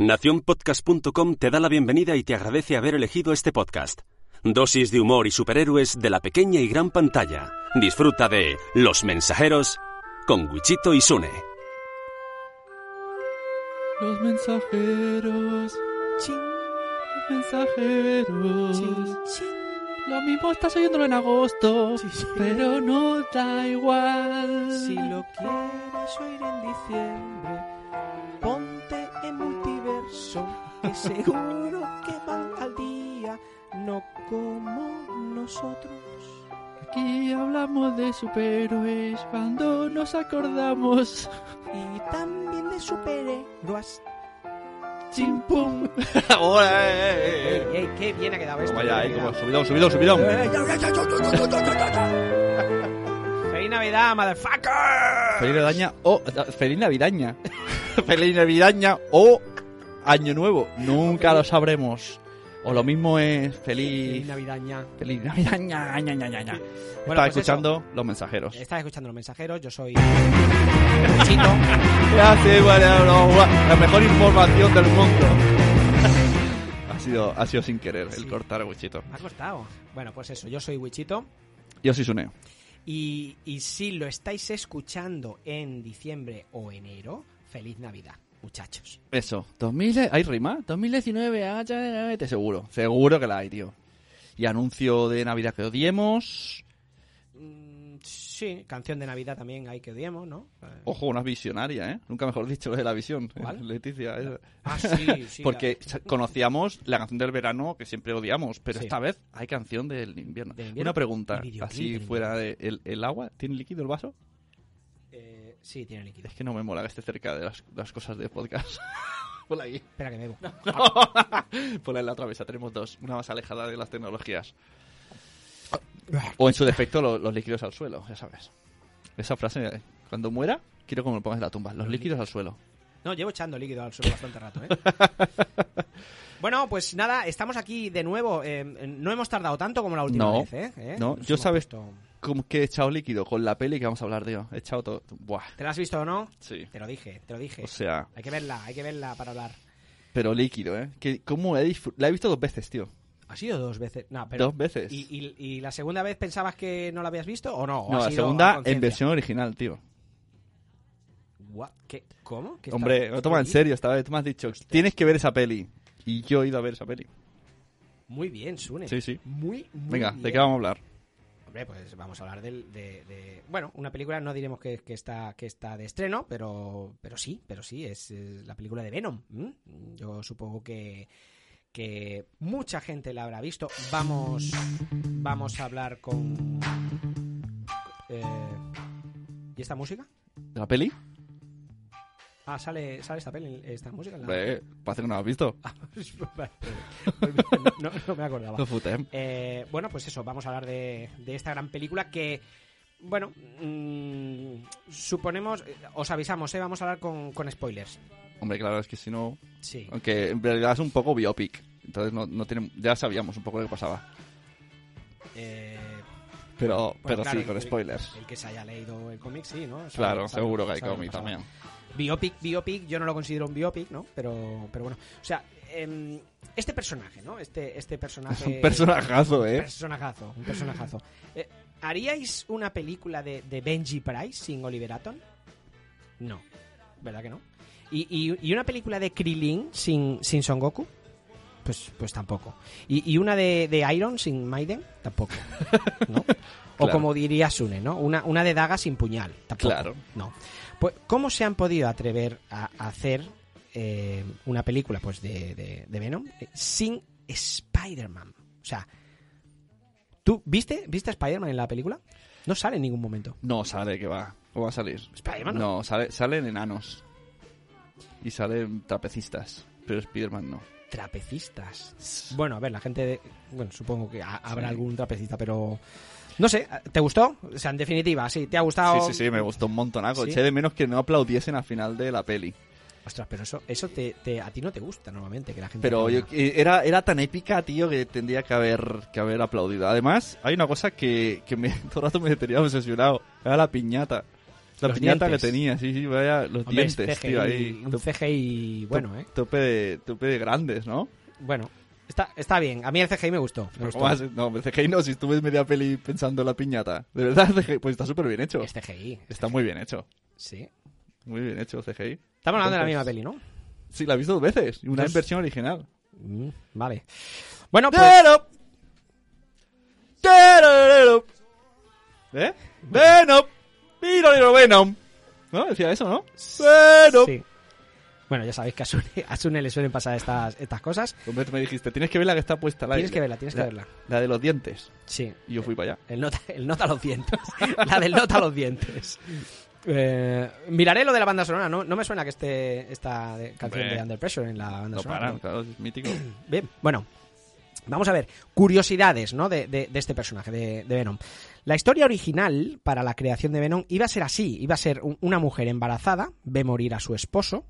Naciónpodcast.com te da la bienvenida y te agradece haber elegido este podcast. Dosis de humor y superhéroes de la pequeña y gran pantalla. Disfruta de Los Mensajeros con Wichito y Sune. Los mensajeros. Chin, Los mensajeros. chin, chin. Lo mismo estás oyéndolo en agosto, Sí, sí. pero no da igual. Si lo quieres oír en diciembre, ponte en son que seguro que van al día, no como nosotros. Aquí hablamos de superhéroes cuando nos acordamos. Y también de superhéroes. Chimpum. ¡Hola! Eh, eh, eh. ¡Qué bien ha quedado esto! Vaya, subidón, subidón, subidón. ¡Feliz Navidad, motherfucker! Feliz Navidaña. Feliz Navidaña. Feliz Navidaña o. Año Nuevo. Nunca lo sabremos. O lo mismo es Feliz feliz... Navidaña. Feliz Navidaña. ña, ña, ña, ña. Bueno, Estaba pues escuchando Los Mensajeros. Estás escuchando los mensajeros, yo soy Chito. Ya sé, vale, no, no, la mejor información del mundo. ha sido, ha sido sin querer el cortar a Wichito. Me ha costado. Bueno, pues eso, yo soy Wichito. Yo soy Suneo. Y, y si lo estáis escuchando en diciembre o enero, feliz Navidad, muchachos. Eso, 2000, ¿hay rima? 2019, ah, ya, seguro, seguro que la hay, tío. Y anuncio de Navidad que odiemos. Mm, sí, canción de Navidad también hay que odiemos, ¿no? Eh, Ojo, una visionaria, ¿eh? Nunca mejor dicho lo de la visión. ¿Cuál? Leticia. esa. Ah, sí, sí. Porque conocíamos la canción del verano que siempre odiamos, pero Sí. esta vez hay canción del invierno. Del invierno Una pregunta, así del fuera de... ¿el, el agua tiene líquido el vaso? Sí, tiene líquido. Es que no me mola que esté cerca de las, las cosas de podcast. Ponla ahí. Espera que bebo. Ponla en la otra mesa. Tenemos dos. Una más alejada de las tecnologías. O en su defecto, lo- los líquidos al suelo, ya sabes. Esa frase, eh, cuando muera, quiero que me lo pongas en la tumba. Los líquidos al suelo. No, llevo echando líquido al suelo bastante rato, ¿eh? bueno, pues nada, estamos aquí de nuevo. eh, no hemos tardado tanto como la última No, vez, ¿eh? ¿Eh? no, yo sabes- puesto- Como que he echado líquido con la peli que vamos a hablar, tío. He echado todo. Buah, ¿Te la has visto o no? sí. Te lo dije, te lo dije. O sea, Hay que verla, hay que verla para hablar. pero líquido, ¿eh? Que, ¿Cómo he La he visto dos veces, tío. Ha sido dos veces. No, pero... Dos veces. ¿Y, y, y la segunda vez pensabas que no la habías visto o no? ¿O no, la segunda en versión original, tío. Gua- ¿Qué? ¿Cómo? ¿Qué Hombre, está- no toma en serio esta vez. Tú me has dicho, tienes que ver esa peli. Y yo he ido a ver esa peli. Muy bien, Sune. Sí, sí. Muy, muy Venga, bien. ¿de qué vamos a hablar? Pues vamos a hablar del- de, de- Bueno, una película, no diremos que, está, que está de estreno, pero, pero sí, pero sí, es, la película de Venom. Yo supongo que, que mucha gente la habrá visto. Vamos, vamos a hablar con... eh, ¿Y esta música? ¿De la peli? Ah, sale, sale esta peli, esta música. en la- Hombre, parece que no la has visto. Vale, no, no me acordaba. No ¿eh? Eh, bueno, pues eso, vamos a hablar de, de esta gran película que, bueno, mm, suponemos, os avisamos, ¿eh? vamos a hablar con, con spoilers. Hombre, claro, es que si no... Sí. Aunque en realidad es un poco biopic. Entonces no, no tiene, ya sabíamos un poco lo que pasaba. Eh, Pero, bueno, pero claro, sí, con el- spoilers. El que se haya leído el cómic, sí, ¿no? Sabe- Claro, sabe- seguro que hay cómic también. Biopic, biopic, yo no lo considero un biopic, ¿no? Pero, pero bueno, o sea, em, este personaje, ¿no? Este, este personaje... Es un personajazo, ¿eh? Personajazo, un personajazo. Eh, ¿Haríais una película de, de Benji Price sin Oliver Atom? No, ¿verdad que no? ¿Y, y, y una película de Krillin sin, sin Son Goku? Pues, pues tampoco. ¿Y, y una de, de Iron sin Maiden? Tampoco. ¿no? O como diría Sune, ¿no? Una, una de daga sin puñal. Tampoco. Claro. No. Pues, ¿cómo se han podido atrever a, hacer eh, una película pues de, de- de Venom eh, sin Spider-Man? O sea, ¿tú viste, viste a Spider-Man en la película? No sale en ningún momento. No sale que va. ¿Cómo va a salir? Spider-Man no. No, sale, salen enanos. Y salen trapecistas. Pero Spider-Man no. Trapecistas. Bueno, a ver, la gente. de- bueno, supongo que ha- habrá Sí. algún trapecista, pero. No sé, ¿te gustó? O sea, en definitiva, sí, ¿te ha gustado? Sí, sí, sí, me gustó un montonaco. ¿Sí? Eché de menos que no aplaudiesen al final de la peli. Ostras, pero eso, eso te, te- a ti no te gusta normalmente, que la gente. Pero yo- era, era tan épica, tío, que tendría que haber, que haber aplaudido. Además, hay una cosa que, que me, todo el rato me tenía obsesionado. Era la piñata. La Los piñata dientes. que tenía, sí, sí, vaya, los Hombre, dientes, CGI, tío, ahí. un CGI bueno, ¿eh? Tope de, tope de grandes, ¿no? Bueno, está, está bien. A mí el CGI me gustó. No, el CGI no, si estuve media peli pensando en la piñata. De verdad, CGI, pues está súper bien hecho. Es CGI. Está muy bien hecho. Sí. Muy bien hecho CGI. Estamos hablando de la misma peli, ¿no? Sí, la he visto dos veces. Una en versión original. Mm, vale. Bueno, pues... ¿Eh? Venom. Venom. ¿No? Decía eso, ¿no? Venom. Sí. Bueno, ya sabéis que a Sune, a Sune le suelen pasar estas, estas cosas. Hombre, tú me dijiste, tienes que ver la que está puesta al Tienes que verla, tienes que La- verla. La de los dientes. Sí. Y yo fui para allá. El nota, el nota a los dientes. la del nota a los dientes. Eh, miraré lo de la banda sonora. No, no me suena que esté esta de- canción Hombre. de Under Pressure en la banda No sonora. claro, es mítico. Bien, bueno. Vamos a ver, curiosidades ¿no? de, de- de este personaje, de, de Venom. La historia original para la creación de Venom iba a ser así, iba a ser un- una mujer embarazada, ve morir a su esposo,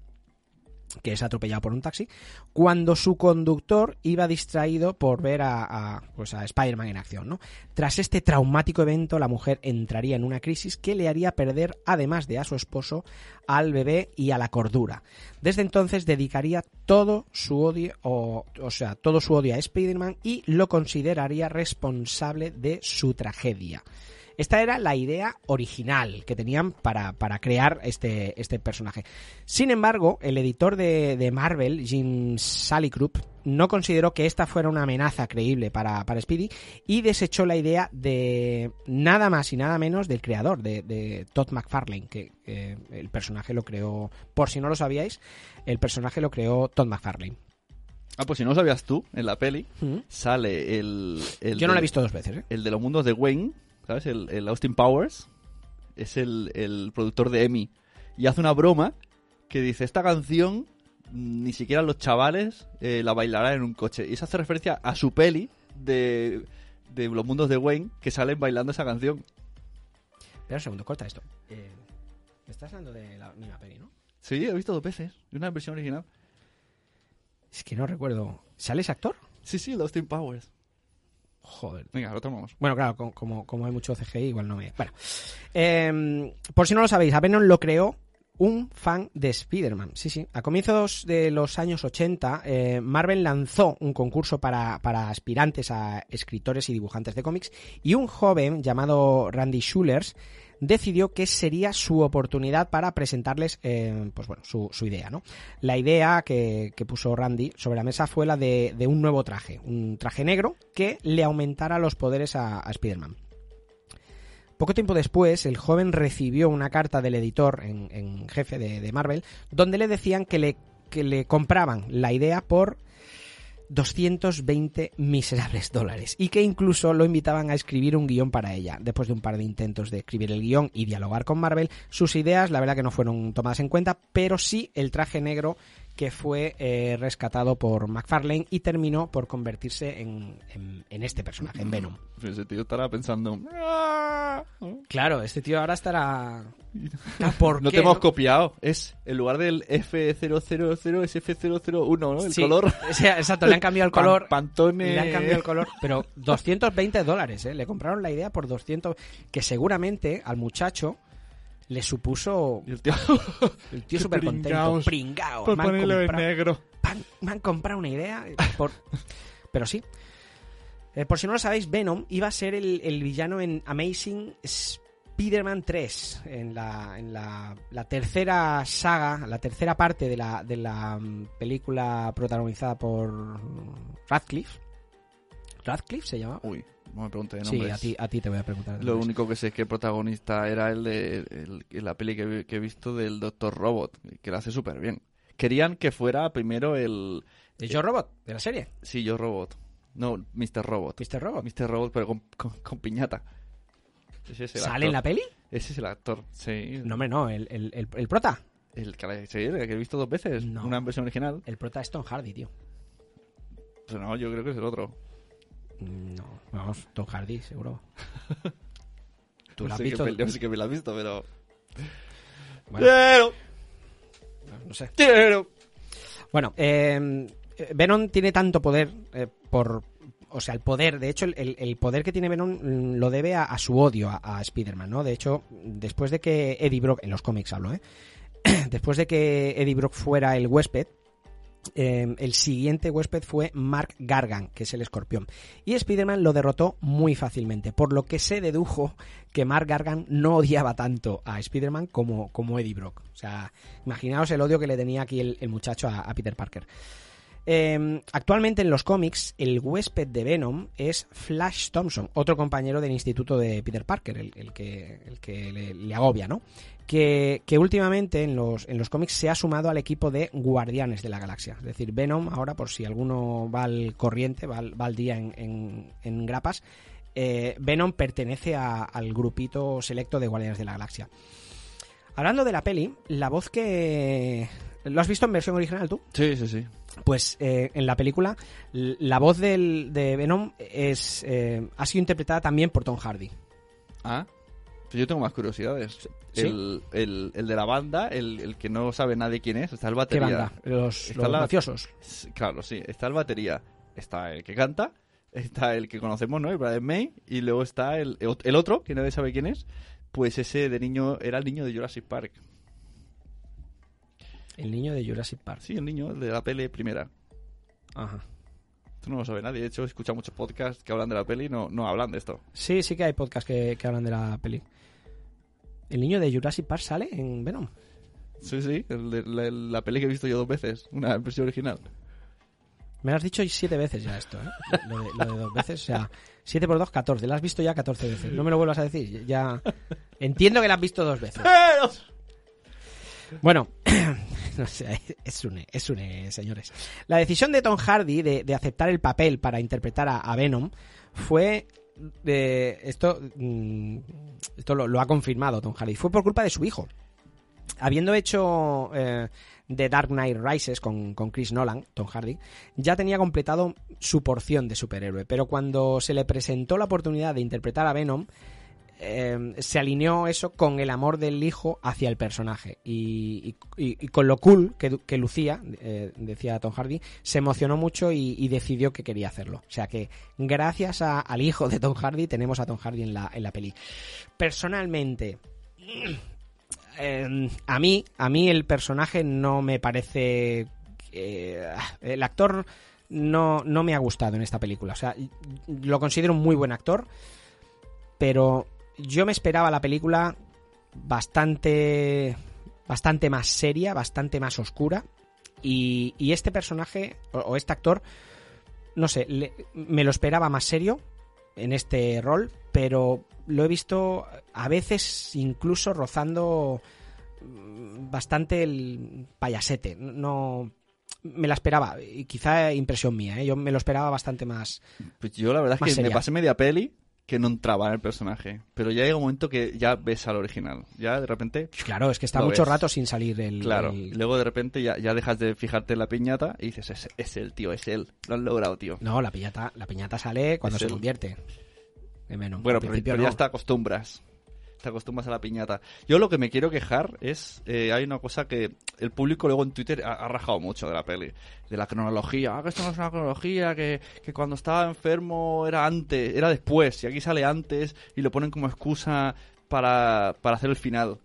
que es atropellado por un taxi, cuando su conductor iba distraído por ver a, a, pues a Spider-Man en acción. ¿no? Tras este traumático evento, la mujer entraría en una crisis que le haría perder, además de a su esposo, al bebé y a la cordura. Desde entonces dedicaría todo su odio, o, o sea, todo su odio a Spider-Man y lo consideraría responsable de su tragedia. Esta era la idea original que tenían para, para crear este, este personaje. Sin embargo, el editor de, de Marvel, Jim Salicrup, no consideró que esta fuera una amenaza creíble para, para Speedy y desechó la idea de nada más y nada menos del creador, de, de Todd McFarlane, que eh, el personaje lo creó, por si no lo sabíais, el personaje lo creó Todd McFarlane. Ah, pues si no lo sabías tú, en la peli Mm. sale el... el Yo no de- la he visto dos veces, ¿eh? El de los mundos de Wayne, ¿sabes? El, el Austin Powers. Es el, el productor de Emmy. Y hace una broma que dice, esta canción mm, ni siquiera los chavales eh, la bailarán en un coche. Y eso hace referencia a su peli de, de los mundos de Wayne que salen bailando esa canción. Espera un segundo, corta esto. Eh, estás hablando de la misma peli, ¿no? Sí, he visto dos veces. Una versión original. Es que no recuerdo. ¿Sale ese actor? Sí, sí, el Austin Powers. Joder. Venga, lo tomamos. Bueno, claro, co- como, como hay mucho CGI, igual no me. Bueno. Eh, por si no lo sabéis, a Venom lo creó un fan de Spider-Man. Sí, sí. A comienzos de los años 80, eh, Marvel lanzó un concurso para, para aspirantes a escritores y dibujantes de cómics y un joven llamado Randy Schulers decidió que sería su oportunidad para presentarles eh, pues bueno, su, idea. ¿no? La idea que, que puso Randy sobre la mesa fue la de, de un nuevo traje, un traje negro que le aumentara los poderes a, a Spider-Man. Poco tiempo después, el joven recibió una carta del editor en, en jefe de, de Marvel, donde le decían que le, que le compraban la idea por 220 miserables dólares y que incluso lo invitaban a escribir un guion para ella. Después de un par de intentos de escribir el guion y dialogar con Marvel, sus ideas la verdad que no fueron tomadas en cuenta, pero sí el traje negro que fue eh, rescatado por McFarlane y terminó por convertirse en, en- en este personaje, en Venom. Ese tío estará pensando... "Ah". Claro, este tío ahora estará... Ah, ¿Por No qué, te hemos no? copiado. Es en lugar del F000 es F001, ¿no? El Sí, color. o sea, exacto, le han cambiado el color. Pan- Pantone. Le han cambiado el color, pero 220 dólares, ¿eh? Le compraron la idea por 200, que seguramente al muchacho le supuso el tío. el tío súper contento, pringao. Por ponerlo en negro. pan- me han comprado una idea, por... pero sí. Eh, por si no lo sabéis, Venom iba a ser el, el villano en Amazing Spider-Man 3, en, la, en la, la tercera saga, la tercera parte de la, de la mm, película protagonizada por Radcliffe. ¿Radcliffe se llama? Uy, no me pregunté de Sí, nombres. a ti, a ti te voy a preguntar. Lo único que sé es que el protagonista era el de el- el- la peli que, he visto del Doctor Robot, que lo hace súper bien. Querían que fuera primero el... ¿De Joe Robot? ¿De la serie? Sí, yo Robot. No, Mr. Robot. ¿Mr. Robot? Mr. Robot, pero con, con- con piñata. Ese es el ¿Sale en la peli? Ese es el actor, sí. No, hombre, no. El, el, el, el prota. El que, la- sí, el que he visto dos veces. No. Una versión original. El prota es Tom Hardy, tío. Pues no, yo creo que es el otro. No, vamos, Tom Hardy, seguro. ¿Tú lo has visto? sé qué me lo has visto, pero... Bueno, no sé. quiero. Bueno, eh, Venom tiene tanto poder eh, por o sea, el poder, de hecho, el, el poder que tiene Venom mm, lo debe a, a su odio a, a Spider-Man, ¿no? De hecho, después de que Eddie Brock, en los cómics hablo, ¿eh? después de que Eddie Brock fuera el huésped, eh, el siguiente huésped fue Mark Gargan, que es el escorpión. Y Spider-Man lo derrotó muy fácilmente, por lo que se dedujo que Mark Gargan no odiaba tanto a Spider-Man como, como Eddie Brock. O sea, imaginaos el odio que le tenía aquí el, muchacho a Peter Parker. Eh, actualmente en los cómics, el huésped de Venom es Flash Thompson, otro compañero del instituto de Peter Parker, el, que, el que le, agobia, ¿no? Que, últimamente en los, en los, cómics se ha sumado al equipo de Guardianes de la Galaxia. Es decir, Venom, ahora por si alguno va al corriente, va al, día en, en, grapas, eh, Venom pertenece al grupito selecto de Guardianes de la Galaxia. Hablando de la peli, la voz que... ¿Lo has visto en versión original tú? Sí, sí, sí. Pues eh, en la película la voz del, de Venom es eh, ha sido interpretada también por Tom Hardy. Ah, pues yo tengo más curiosidades. ¿Sí? El, el, el, de la banda, el, el, que no sabe nadie quién es, está el batería. ¿Qué banda? Los, los la... mafiosos. Claro, sí, está el batería, está el que canta, está el que conocemos, ¿no? El Brian May, y luego está el, el otro, que nadie sabe quién es, pues ese de niño, era el niño de Jurassic Park. El niño de Jurassic Park. Sí, el niño de la peli primera. Ajá. Esto no lo sabe nadie. De hecho, he escuchado muchos podcasts que hablan de la peli y no, no hablan de esto. Sí, sí que hay podcasts que, que, hablan de la peli. ¿El niño de Jurassic Park sale en Venom? Sí, sí. El de, la, la, peli que he visto yo dos veces. Una versión original. Me lo has dicho siete veces ya esto, ¿eh? Lo de, lo de dos veces. O sea, siete por dos, catorce. Lo has visto ya catorce veces. No me lo vuelvas a decir. Ya... Entiendo que lo has visto dos veces. Bueno, no sé, es un, es un, señores. La decisión de Tom Hardy de, de aceptar el papel para interpretar a, Venom fue de esto mm, esto lo, lo, ha confirmado Tom Hardy fue por culpa de su hijo habiendo hecho eh, The Dark Knight Rises con, con, Chris Nolan Tom Hardy ya tenía completado su porción de superhéroe pero cuando se le presentó la oportunidad de interpretar a Venom eh, se alineó eso con el amor del hijo hacia el personaje y, con lo cool que, lucía, eh, decía Tom Hardy, se emocionó mucho y, decidió que quería hacerlo. O sea que gracias al hijo de Tom Hardy tenemos a Tom Hardy en la, en la peli. Personalmente, eh, a mí, a mí el personaje no me parece... el actor no, no me ha gustado en esta película. O sea, lo considero un muy buen actor, pero yo me esperaba la película bastante bastante más seria, bastante más oscura y, y este personaje o, o, este actor no sé, le, me lo esperaba más serio en este rol, pero lo he visto a veces incluso rozando bastante el payasete, no me la esperaba y quizá impresión mía, ¿eh? yo me lo esperaba bastante más. Pues yo la verdad es que seria. me pasé media peli que no entraba en el personaje. Pero ya llega un momento que ya ves al original. Ya de repente. Claro, es que está mucho ves. rato sin salir el. Claro. El... Luego de repente ya, ya, dejas de fijarte en la piñata y dices, es, es él, tío, es él. Lo han logrado, tío. No, la piñata, la piñata sale cuando es se él. convierte. Menos. Bueno, pero, pero, no. ya te acostumbras. Te acostumbras a la piñata. Yo lo que me quiero quejar es. Eh, hay una cosa que el público luego en Twitter ha, ha, rajado mucho de la peli. De la cronología. Ah, que esto no es una cronología. Que, que cuando estaba enfermo era antes. Era después. Y aquí sale antes. Y lo ponen como excusa para, para hacer el final.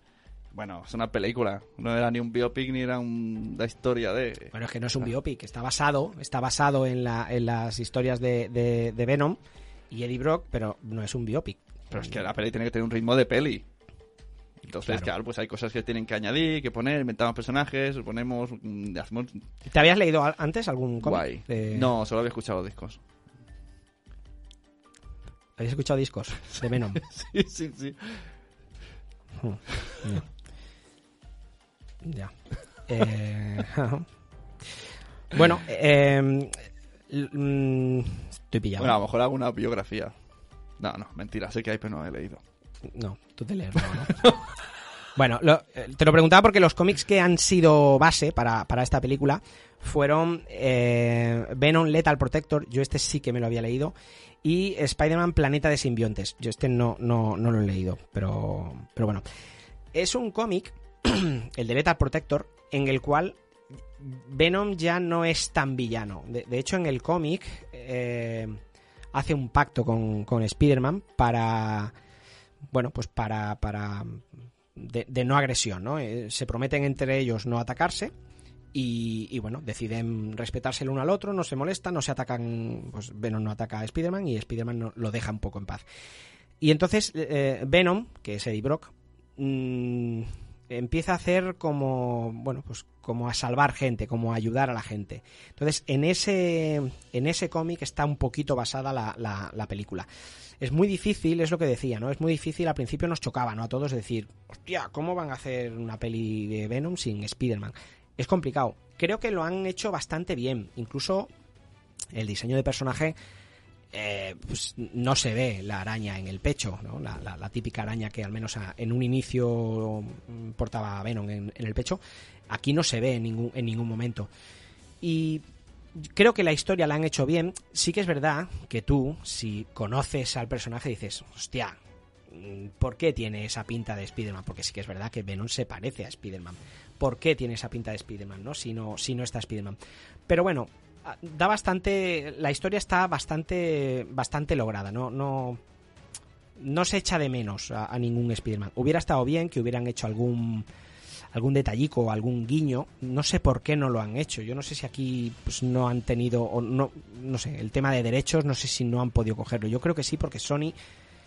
Bueno, es una película. No era ni un biopic ni era un, la historia de. Bueno, es que no es un biopic. Está basado, está basado en, la, en las historias de, de, de Venom y Eddie Brock, pero no es un biopic. Pero es que la peli tiene que tener un ritmo de peli. Entonces, claro. claro, pues hay cosas que tienen que añadir, que poner, inventamos personajes, ponemos... mm, Hacemos... ¿Te habías leído antes algún cómic? De... No, solo había escuchado discos. ¿Habías escuchado discos de Venom? sí, sí, sí. Hmm, ya. ya. Eh... bueno, eh... estoy pillado. Bueno, a lo mejor hago una biografía. No, no, mentira, sé que hay, pero no he leído. No, tú te lees, no, ¿no? bueno, eh, te lo preguntaba porque los cómics que han sido base para, para esta película fueron eh, Venom Lethal Protector, yo este sí que me lo había leído, y Spider-Man Planeta de Simbiontes. Yo este no, no, no lo he leído, pero, pero bueno. Es un cómic, el de Lethal Protector, en el cual Venom ya no es tan villano. De, de hecho, en el cómic... Eh, hace un pacto con, con Spider-Man para, bueno, pues para, para de, no agresión, ¿no? Eh, se prometen entre ellos no atacarse y, y, bueno, deciden respetarse el uno al otro, no se molestan, no se atacan, pues Venom no ataca a Spider-Man y Spider-Man lo deja un poco en paz. Y entonces eh, Venom, que es Eddie Brock, mmm, empieza a hacer como, bueno, pues como a salvar gente, como a ayudar a la gente. Entonces, en ese, en ese cómic está un poquito basada la, la, la, película. Es muy difícil, es lo que decía, ¿no? Es muy difícil, al principio nos chocaba, ¿no? A todos decir, hostia, ¿cómo van a hacer una peli de Venom sin Spider-Man? Es complicado. Creo que lo han hecho bastante bien. Incluso el diseño de personaje eh, pues no se ve la araña en el pecho, ¿no? la, típica araña que al menos en un inicio portaba Venom en, el pecho. Aquí no se ve en ningún, en ningún momento. Y creo que la historia la han hecho bien. Sí que es verdad que tú, si conoces al personaje, dices, hostia, ¿por qué tiene esa pinta de Spider-Man? Porque sí que es verdad que Venom se parece a Spider-Man. ¿Por qué tiene esa pinta de Spider-Man, no? Si no, si no está Spider-Man. Pero bueno, da bastante la historia está bastante bastante lograda no no no se echa de menos a, a ningún Spider-Man. Hubiera estado bien que hubieran hecho algún algún detallico algún guiño. No sé por qué no lo han hecho. Yo no sé si aquí pues, no han tenido o no no sé el tema de derechos no sé si no han podido cogerlo. Yo creo que sí porque Sony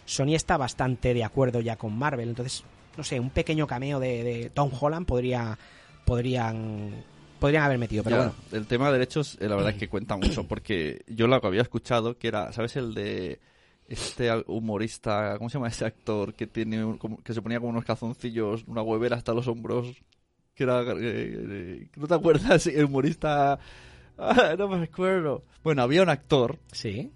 Sony está bastante de acuerdo ya con Marvel. Entonces no sé un pequeño cameo de, de Tom Holland podría podrían podrían haber metido, pero Ya, bueno. El tema de derechos, eh, la verdad es que cuenta mucho, porque yo lo que había escuchado, que era, ¿sabes? El de este humorista, ¿cómo se llama ese actor que tiene un- que se ponía como unos calzoncillos, una huevera hasta los hombros? Que era, eh, eh, ¿no te acuerdas? El humorista, ah, no me acuerdo. Bueno, había un actor Sí.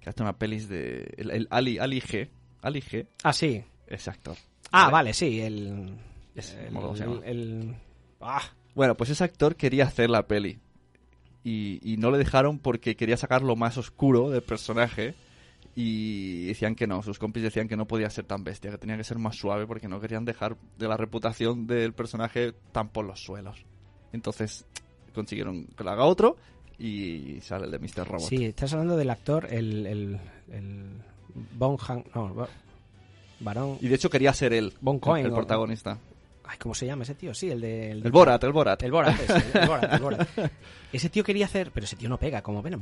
que hace una pelis de, el, el Ali, Ali G, Ali G, Ah, sí. ese actor. Ah, Vale. vale, sí, el Ese, el, el- el- ah, Bueno, pues ese actor quería hacer la peli. Y, y no le dejaron porque quería sacar lo más oscuro del personaje. Y decían que no, sus compis decían que no podía ser tan bestia, que tenía que ser más suave porque no querían dejar de la reputación del personaje tan por los suelos. Entonces consiguieron que lo haga otro y sale el de Mr. Robot. Sí, estás hablando del actor, el, el, el Von Han, no, Barón, Y de hecho quería ser él, Von el, Cohen, el protagonista. Ay, ¿cómo se llama ese tío? Sí, el de... El Borat, el Borat. El Borat, ese, el Borat, el Borat. Ese tío quería hacer, pero ese tío no pega como Venom.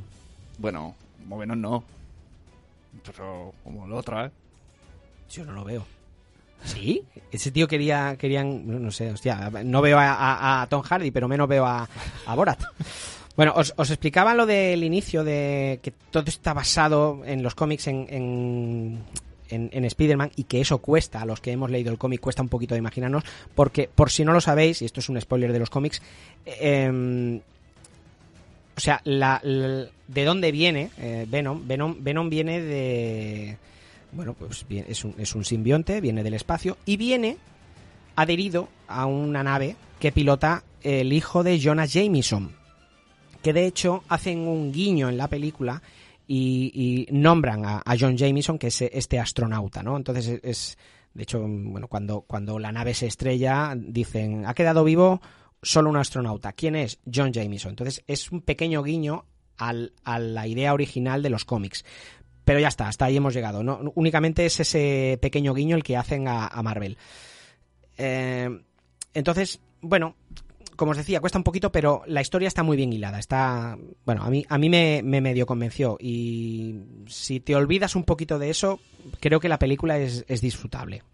Bueno, como menos no. Pero como la otra, ¿eh? Yo no lo veo. ¿Sí? Ese tío quería, querían, no, no sé, hostia, no veo a, a- a Tom Hardy, pero menos veo a, a Borat. Bueno, os, os explicaba lo del inicio de que todo está basado en los cómics en, en, en, en Spider-Man y que eso cuesta, a los que hemos leído el cómic cuesta un poquito de imaginarnos, porque por si no lo sabéis, y esto es un spoiler de los cómics, eh, o sea, la, de dónde viene eh, Venom, Venom, Venom viene de... Bueno, pues es un, es un simbionte, viene del espacio y viene adherido a una nave que pilota el hijo de Jonah Jameson, que de hecho hacen un guiño en la película y, y nombran a, John Jameson, que es este astronauta, ¿no? Entonces es, de hecho, bueno, cuando, cuando la nave se estrella, dicen, ha quedado vivo solo un astronauta. ¿Quién es? John Jameson. Entonces es un pequeño guiño a la idea original de los cómics. Pero ya está, hasta ahí hemos llegado. ¿no? Únicamente es ese pequeño guiño el que hacen a, a Marvel. Eh, entonces, bueno, como os decía, cuesta un poquito, pero la historia está muy bien hilada. Está, bueno, a mí, a mí me, me medio convenció. Y si te olvidas un poquito de eso, creo que la película es, es disfrutable.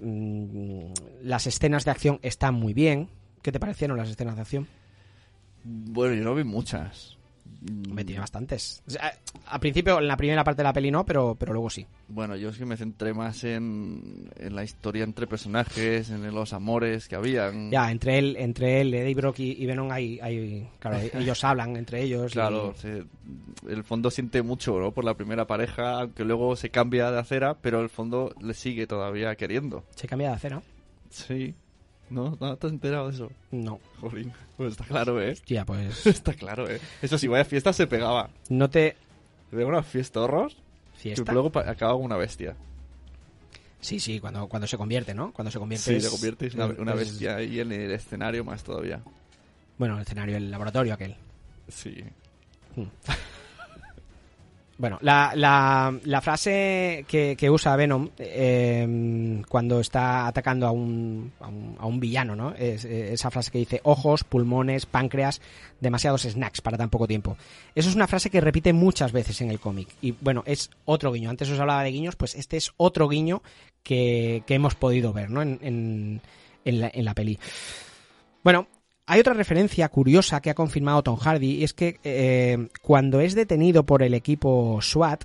Mm, las escenas de acción están muy bien. ¿Qué te parecieron las escenas de acción? Bueno, yo no vi muchas. Me tiene bastantes. O sea, al principio, en la primera parte de la peli no, pero, pero luego sí. Bueno, yo es que me centré más en, en la historia entre personajes, en los amores que habían. Ya, entre él, entre él, Eddie Brock y, y Venom hay, hay, claro, ellos hablan entre ellos. y- Claro, se- el fondo siente mucho ¿no? por la primera pareja, aunque luego se cambia de acera, pero el fondo le sigue todavía queriendo. se cambia de acera. Sí. ¿No? ¿No te has enterado de eso? No. Jolín. Pues está claro, ¿eh? Hostia, pues Está claro, ¿eh? Eso sí, vaya fiesta se pegaba. no te De una fiesta horror, fiesta. que luego acaba como una bestia. Sí, sí, cuando, cuando se convierte, ¿no? Cuando se convierte. Sí, es- te conviertes en una, es- una es- bestia ahí en el escenario más todavía. Bueno, el escenario, el laboratorio aquel. Sí. Bueno, la, la, frase que, que usa Venom eh, cuando está atacando a un, a un, a un villano, ¿no? Es, eh, esa frase que dice ojos, pulmones, páncreas, demasiados snacks para tan poco tiempo. Eso es una frase que repite muchas veces en el cómic. Y bueno, es otro guiño. Antes os hablaba de guiños, pues este es otro guiño que, que hemos podido ver, ¿no? En, en, en la, en la peli. Bueno, hay otra referencia curiosa que ha confirmado Tom Hardy y es que eh, cuando es detenido por el equipo SWAT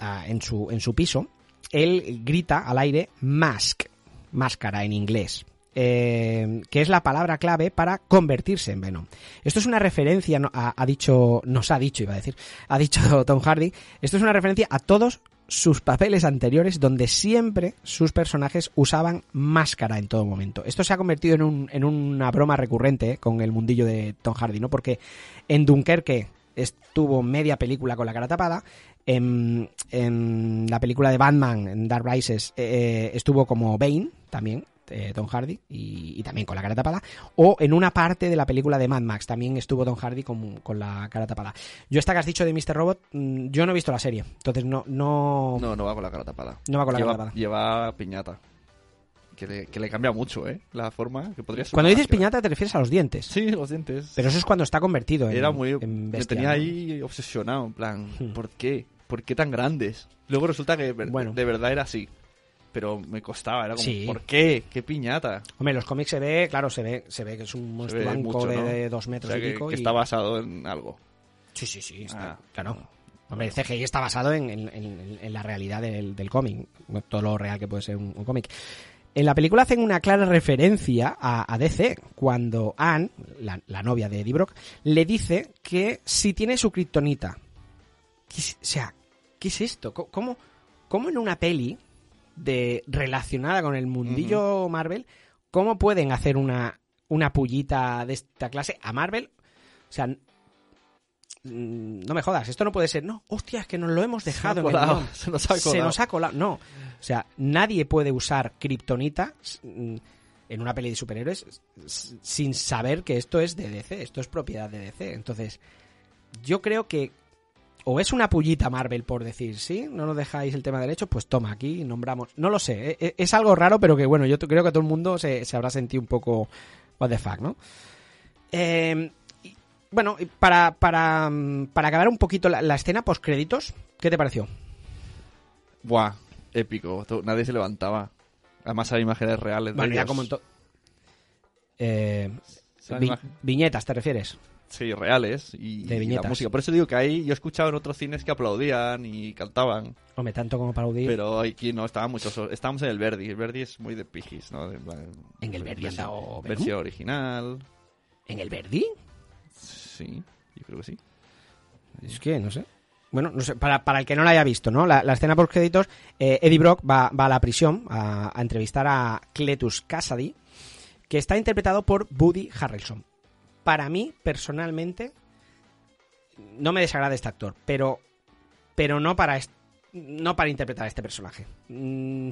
ah, en, su, en su piso, él grita al aire mask, máscara en inglés. eh, que es la palabra clave para convertirse en Venom. Esto es una referencia, ha dicho, nos ha dicho, iba a decir, ha dicho Tom Hardy, esto es una referencia a todos sus papeles anteriores donde siempre sus personajes usaban máscara en todo momento. Esto se ha convertido en, un- en una broma recurrente eh, con el mundillo de Tom Hardy, ¿no? Porque en Dunkerque estuvo media película con la cara tapada, en, en la película de Batman, en Dark Rises, eh, estuvo como Bane también, eh, Tom Hardy, y, y también con la cara tapada, o en una parte de la película de Mad Max también estuvo Tom Hardy con, con la cara tapada. Yo esta que has dicho de Mr. Robot, mm, yo no he visto la serie, entonces no, no, No, no va con la cara tapada. no va con la lleva, cara tapada. lleva piñata. Que le, que le cambia mucho, ¿eh? La forma que podría ser. Cuando dices piñata te refieres a los dientes, Sí, los dientes. pero eso es cuando está convertido en, Era muy. en me tenía ahí obsesionado, en plan, Hmm. ¿por qué? ¿Por qué tan grandes? Luego resulta que Bueno. de verdad era así. Pero me costaba, era como, Sí. ¿por qué? ¿Qué piñata? Hombre, en los cómics se ve, claro, se ve, se ve que es un monstruo blanco mucho, de, ¿no? de dos O metros y pico. que y- está basado en algo. Sí, sí, sí, está- Ah, claro. ah. Hombre, el CGI está basado en, en- en- en la realidad del, del cómic, no todo lo real que puede ser un, un cómic. En la película hacen una clara referencia a, a DC cuando Anne, la, la novia de Eddie Brock, le dice que si tiene su kriptonita. ¿Qué es- O sea, ¿qué es esto? ¿Cómo, cómo en una peli de relacionada con el mundillo Marvel, cómo pueden hacer una, una pullita de esta clase a Marvel? O sea, no me jodas, esto no puede ser. No, hostia, es que nos lo hemos dejado en el colado, se nos ha Se colado. nos ha colado. No. O sea, nadie puede usar kriptonita mm, en una peli de superhéroes sin saber que esto es de DC, esto es propiedad de DC. Entonces, yo creo que o es una pullita Marvel por decir, sí, no nos dejáis el tema derecho, pues toma, aquí nombramos. No lo sé, e- e- es algo raro, pero que bueno, yo creo que todo el mundo se, se habrá sentido un poco what the fuck, ¿no? Eh, y, bueno, para, para, mm, para acabar un poquito la, la escena post créditos, ¿qué te pareció? Buah, épico. Nadie se levantaba. Además hay imágenes reales. de Bueno, ya como en Eh, vi- viñetas, ¿te refieres? Sí, reales. Y, De y la música. Por eso digo que ahí yo he escuchado en otros cines que aplaudían y cantaban. Hombre, tanto como para audir. Pero aquí no, estaban muchos. Estábamos en el Verdi. El Verdi es muy de pijis, ¿no? De- ¿En el Verdi versión, versión original. ¿En el Verdi? Sí, yo creo que sí. Es que, no sé. Bueno, no sé, para, para el que no la haya visto, ¿no? La, la escena post créditos, eh, Eddie Brock va, va a la prisión a, a entrevistar a Cletus Cassidy, que está interpretado por Woody Harrelson. Para mí, personalmente, no me desagrada este actor, pero, pero no para no para interpretar a este personaje. Mm,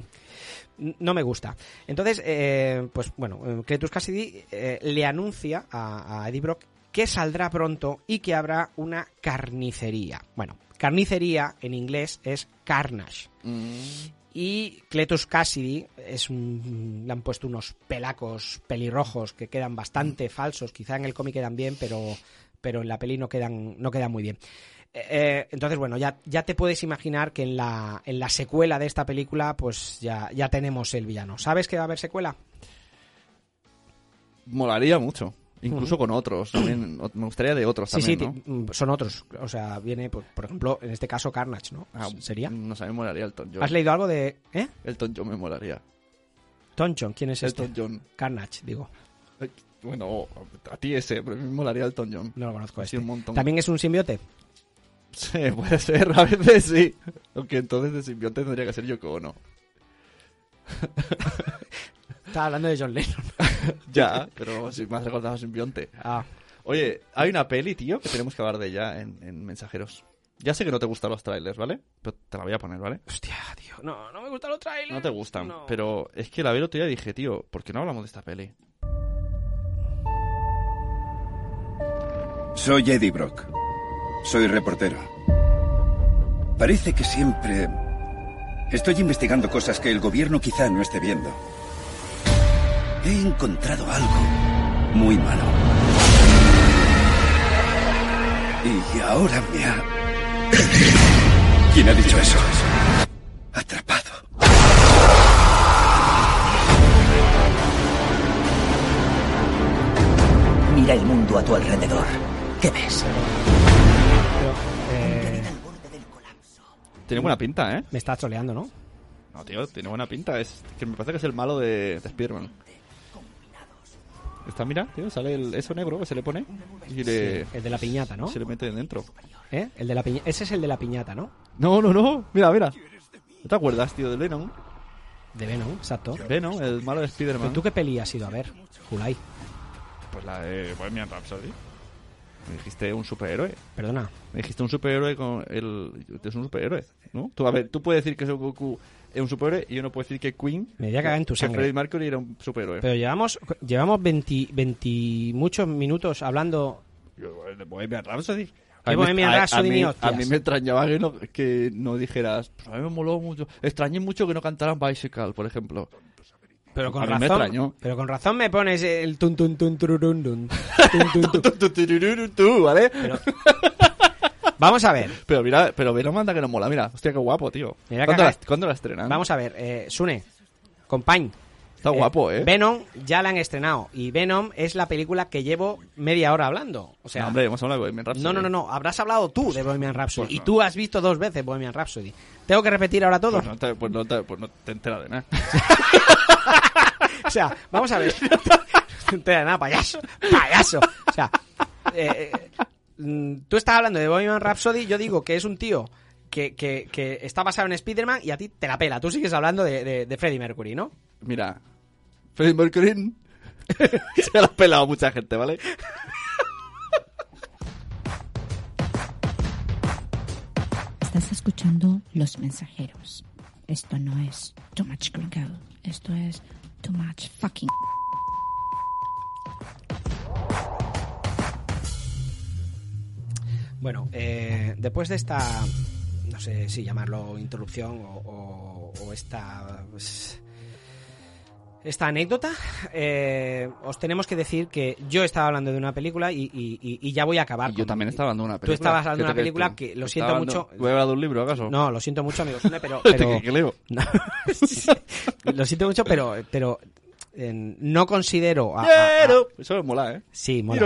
no me gusta. Entonces, eh, pues bueno, Cletus Cassidy eh, le anuncia a, a Eddie Brock que saldrá pronto y que habrá una carnicería. Bueno, carnicería en inglés es carnage. Y Cletus Cassidy es un- le han puesto unos pelacos pelirrojos que quedan bastante falsos. Quizá en el cómic quedan bien, pero, pero en la peli no quedan, no quedan muy bien. Eh, eh, entonces, bueno, ya, ya te puedes imaginar que en la, en la secuela de esta película, pues ya, ya tenemos el villano. ¿Sabes que va a haber secuela? Molaría mucho. Incluso con otros. también. me gustaría de otros Sí, sí, también, ti- ¿no? son otros. O sea, viene, por, por ejemplo, en este caso Carnage, ¿no? Ah, ¿Sería? No sé, me molaría Elton John. ¿Has leído algo de... ¿Eh? Elton John me molaría. Tonchon, ¿quién es este? Elton John. Carnage, digo. Ay, Bueno, a ti ese, pero me molaría Elton John. No lo conozco este. un montón. ¿También es un simbiote? Sí, puede ser, a veces sí. Aunque entonces de simbionte tendría que ser Yoko Ono. Estaba hablando de John Lennon. Ya, pero si me has recordado simbionte. Ah, Oye, hay una peli, tío, que tenemos que hablar de ella en, en Mensajeros. Ya sé que no te gustan los trailers, ¿vale? Pero te la voy a poner, ¿vale? hostia, tío. No, no me gustan los trailers. No te gustan, No. pero es que la vi el otro día y dije, tío, ¿por qué no hablamos de esta peli? Soy Eddie Brock. Soy reportero. Parece que siempre estoy investigando cosas que el gobierno quizá no esté viendo. He encontrado algo muy malo. Y ahora me ha... ¿Quién ha dicho eso? Atrapado. Mira el mundo a tu alrededor. ¿Qué ves? Eh, Tiene buena pinta, ¿eh? me está troleando, ¿no? No, tío, tiene buena pinta. Es que me parece que es el malo de, de Spider-Man. Está, mira, tío, sale el, eso negro que se le pone y le, El de la piñata, ¿no? se le mete dentro. ¿Eh? El de la piña- Ese es el de la piñata, ¿no? No, no, no. Mira, mira. ¿No te acuerdas, tío, de Venom? De Venom, exacto. Venom, el malo de Spider-Man. ¿Pero tú qué peli has ido a ver, Julai? Pues la de Bohemian Rhapsody. Me dijiste un superhéroe. Perdona. Me dijiste un superhéroe con el... Es un superhéroe, ¿no? Tú, a ver, tú puedes decir que Son Goku es un superhéroe y yo no puedo decir que Queen... Me voy a cagar en tu que sangre. Freddie Mercury era un superhéroe. Pero llevamos, llevamos 20, 20 muchos minutos hablando... Yo, de Bohemian Rhapsody. ¿Qué A mí- a- mí- A mí me extrañaba que no, que no dijeras... Pues a mí me moló mucho. Extrañé mucho que no cantaran Bicycle, por ejemplo. Pero con me razón, pero con razón me pones el tun tun tun tururun, dun, tun, tun, tun. Tú, ¿vale? Pero- Vamos a ver, Pero mira, pero Venom manda que no mola, mira. Hostia, qué guapo, tío. Mira ¿Cuándo, la, ¿Cuándo la estrenan? vamos a ver, eh, Sune, compañ. Está guapo, ¿eh? Venom ya la han estrenado y Venom es la película que llevo media hora hablando. O sea, No, hombre, hemos hablado de Bohemian Rhapsody. no, no, no, no, habrás hablado tú de Bohemian Rhapsody Pues y no. tú has visto dos veces Bohemian Rhapsody. ¿Tengo que repetir ahora todo? Pues no te, pues no te, pues no te enteras de nada. O sea, vamos a ver. No te enteras de nada, payaso. Payaso. O sea, eh, eh, tú estás hablando de Bohemian Rhapsody, yo digo que es un tío que, que, que está basado en Spider-Man y a ti te la pela. Tú sigues hablando de, de, de Freddie Mercury, ¿no? Mira, Freddie Mercury se la ha pelado mucha gente, ¿vale? Estás escuchando Los Mensajeros. Esto no es Too Much Gringo. Esto es Too Much Fucking. Bueno, eh, después de esta, no sé si llamarlo interrupción o, o- o esta, pues, esta anécdota, eh, os tenemos que decir que yo estaba hablando de una película y, y- y- y ya voy a acabar. Yo con- también estaba hablando de una Tú película. estabas hablando de ¿Qué una película tú? que lo siento hablando- mucho. ¿Voy a hablar de un libro, acaso? No, lo siento mucho, amigo Sune, pero, pero ¿Qué leo? no, lo siento mucho, pero, pero no considero. a- a- a-. Eso mola, ¿eh? sí, mola.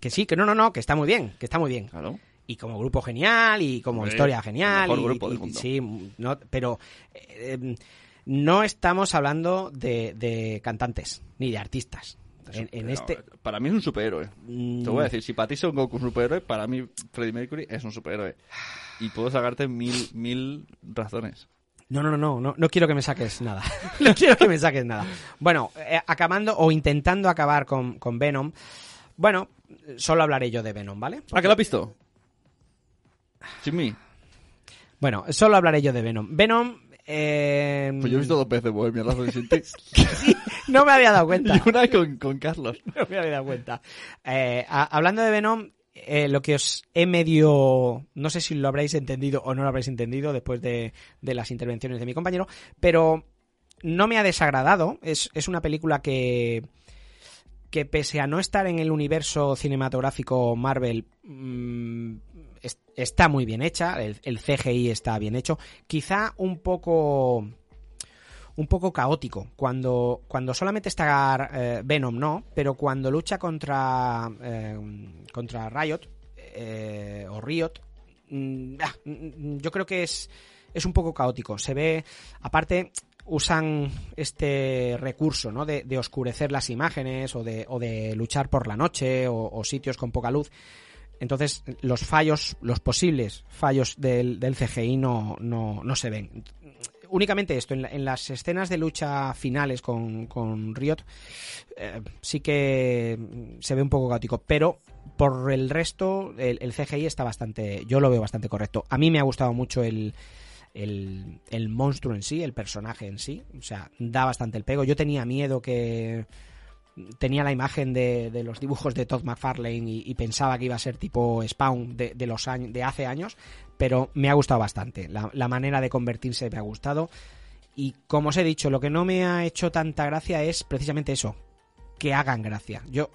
Que sí, que no, no, no, que está muy bien, que está muy bien. Claro. Y como grupo genial, y como historia genial. mejor y- grupo del y- mundo. Sí, no, pero eh, no estamos hablando de, de cantantes, ni de artistas. En, en No, este. Para mí es un superhéroe. Mm. Te voy a decir, si para ti Son Goku un superhéroe, para mí Freddie Mercury es un superhéroe. Y puedo sacarte mil, mil razones. No, no, no, no, no, quiero que me saques nada. no quiero que me saques nada. Bueno, eh, acabando o intentando acabar con, con Venom. Bueno, solo hablaré yo de Venom, ¿vale? ¿Ah, que lo has visto? Sin mí. Bueno, solo hablaré yo de Venom. Venom. eh, Pues yo he visto dos veces Bohemian Rhapsody ti. No me había dado cuenta. Y una con, con Carlos. No me había dado cuenta. Eh, a- hablando de Venom, eh, lo que os he medio. No sé si lo habréis entendido o no lo habréis entendido después de, de las intervenciones de mi compañero, pero no me ha desagradado. Es, es una película que. que pese a no estar en el universo cinematográfico Marvel. mm, es- está muy bien hecha. El CGI está bien hecho. Quizá un poco un poco caótico. Cuando, cuando solamente está eh, Venom, no, pero cuando lucha contra, eh, contra Riot eh, o Riot, mm, ah, mm, yo creo que es, es un poco caótico. Se ve, aparte, usan este recurso ¿no? de, oscurecer las imágenes o de, o de luchar por la noche o, o sitios con poca luz. Entonces, los fallos, los posibles fallos del, del CGI no, no, no se ven únicamente esto, en, la- en las escenas de lucha finales con, con Riot, eh, sí que se ve un poco caótico, pero por el resto, el, el CGI está bastante, yo lo veo bastante correcto. A mí me ha gustado mucho el, el, el monstruo en sí, el personaje en sí, o sea, da bastante el pego. Yo tenía miedo que tenía la imagen de, de los dibujos de Todd McFarlane y, y pensaba que iba a ser tipo Spawn de, de los años, de hace años, pero me ha gustado bastante. La, la manera de convertirse me ha gustado. Y como os he dicho, lo que no me ha hecho tanta gracia es precisamente eso, que hagan gracia. Yo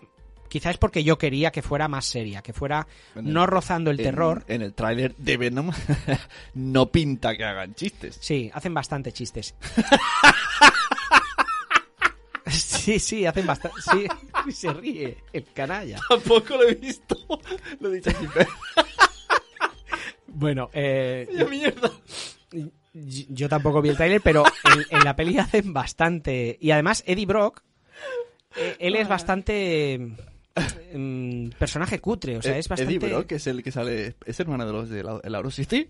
quizás es porque yo quería que fuera más seria, que fuera En el- no rozando el En- terror. En, el tráiler de Venom no pinta que hagan chistes. Sí, hacen bastante chistes. sí, sí, hacen bastante. Sí, se ríe el canalla. Tampoco lo he visto. Lo he dicho sin ver. Bueno, eh, ¡Qué mierda! y- yo tampoco vi el tráiler, pero en, en la peli hacen bastante. Y además, Eddie Brock, eh, él es bastante. mm, personaje cutre, o sea, es bastante. Eh, Eddie Brock es el que sale. Es hermano de los de la, el City.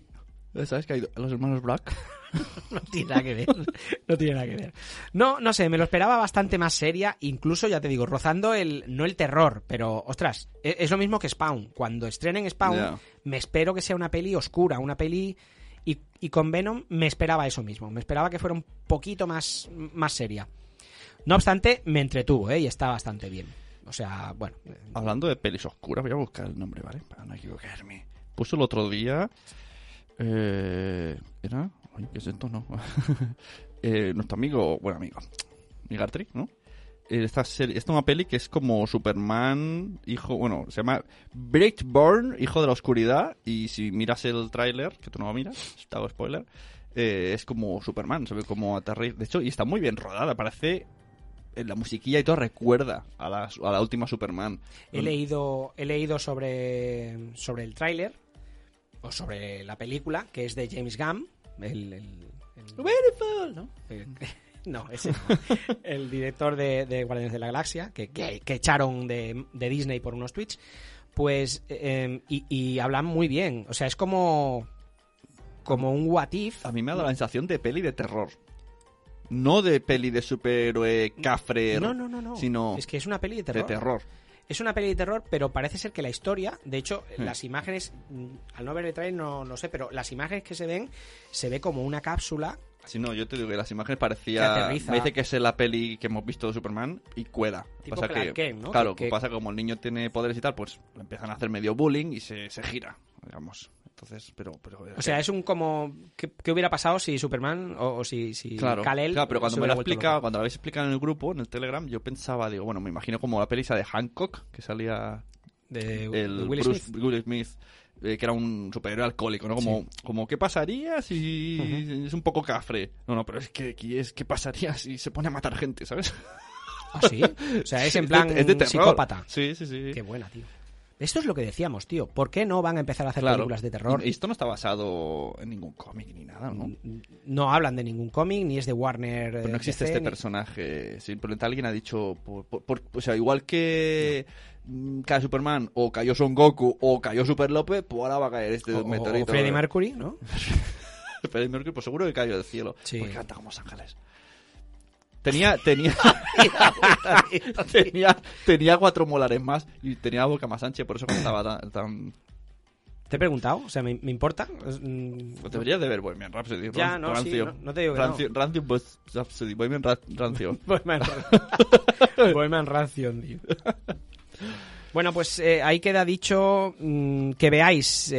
¿Sabes que hay los hermanos Brock? No tiene nada que ver. No tiene nada que ver. No, no sé, me lo esperaba bastante más seria, incluso, ya te digo, rozando el, no el terror, pero, ostras, e- es, lo mismo que Spawn. Cuando estrenen Spawn, Ya. me espero que sea una peli oscura, una peli... Y, y con Venom me esperaba eso mismo, me esperaba que fuera un poquito más, más seria. No obstante, me entretuvo, ¿eh? Y está bastante bien. O sea, bueno, Hablando de pelis oscuras, voy a buscar el nombre, ¿vale? Para no equivocarme. Puso el otro día. Eh, ¿Era? Ay, ¿Qué es esto? No. eh, nuestro amigo, bueno, amigo, Migartri, ¿no? Eh, Esta, es una peli que es como Superman, hijo, bueno, se llama Breakborn, hijo de la oscuridad. Y si miras el tráiler, que tú no lo miras, te hago spoiler, eh, es como Superman, se ve como aterriza. De hecho, y está muy bien rodada, parece. eh, La musiquilla y todo recuerda a la, a la última Superman. he leído, he leído sobre, sobre el tráiler, o sobre la película, que es de James Gunn, el... el- el- ¿no? Eh, No, ese no. El director de, de Guardianes de la Galaxia, que, que- que echaron de, de Disney por unos tweets, pues, eh, y, y hablan muy bien. O sea, es como, como un what if. A mí me ha dado la sensación de peli de terror. No de peli de superhéroe cafre, No, no, no, no. sino Es que es una peli de de terror. Es una peli de terror, pero parece ser que la historia, de hecho, Sí. las imágenes, mm, al no ver el trailer no, no sé, pero las imágenes que se ven, se ve como una cápsula Si no, yo te digo que las imágenes parecía... Me dice que es la peli que hemos visto de Superman y cuela. Tipo pasa que, Kent, ¿no? Claro, Que- que- pasa que como el niño tiene poderes y tal, pues empiezan a hacer medio bullying y se, se gira, digamos. Entonces, pero... pero O sea, es un como... ¿Qué, qué hubiera pasado si Superman o, o si, si Claro, Kal-El claro, pero cuando me lo explica, cuando lo habéis explicado en el grupo, en el Telegram, yo pensaba, digo, bueno, me imagino como la peli esa de Hancock, que salía De, Will Bruce Smith. Will Smith, eh, que era un superhéroe alcohólico, ¿no? Como, como ¿qué pasaría si es un poco cafre? No, no, pero es que aquí es ¿qué pasaría si se pone a matar gente, ¿sabes? ¿Ah, sí? O sea, es en plan de- es de terror. psicópata. Sí, sí, sí. Qué buena, tío. Esto es lo que decíamos, tío. ¿Por qué no van a empezar a hacer Claro. películas de terror? Y esto no está basado en ningún cómic ni nada, ¿no? No hablan de ningún cómic, ni es de Warner. Pero eh, no existe DC, este ni- personaje. Simplemente alguien ha dicho, por- por- por- o sea, igual que mm, cae Superman o cayó Son Goku o cayó Super López, pues ahora va a caer este O, o- meteorito. o Freddie Mercury, ¿no? Freddie Mercury, pues seguro que cayó del cielo. Sí. Porque canta como Los Ángeles. Tenía, tenía, tenía, tenía cuatro molares más y tenía la boca más ancha, por eso cantaba tan, tan- Te he preguntado, o sea, ¿me, me importa? Mm, Pues deberías de ver Bohemian Rhapsody. Ya, no, sí, rancio. no- no te digo que rancio, no. rancio, pues, Rhapsody, Bohemian Ra- Rancio. Bohemian, Bohemian Rhapsody, tío. Bueno, pues eh, ahí queda dicho mm, que veáis,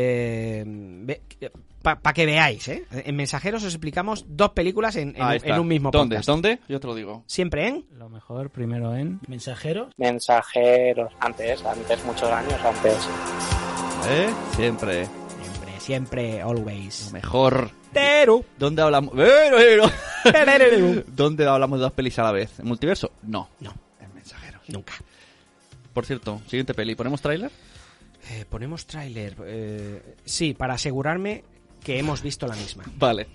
para que veáis, ¿eh? En Mensajeros os explicamos dos películas en, en en un mismo ¿Dónde? podcast. ¿Dónde? Yo te lo digo. Siempre en Lo mejor primero en mensajeros. Mensajeros. Antes, antes, muchos años antes. ¿Eh? Siempre. Siempre, siempre, Lo always. mejor. Teru. ¿Dónde hablamos? Pero, pero. Terereru. ¿Dónde hablamos de dos pelis a la vez? ¿En multiverso? No. No, En mensajeros. nunca. Por cierto, siguiente peli. ¿Ponemos tráiler? Eh, ponemos tráiler. eh, sí, para asegurarme que hemos visto la misma. Vale.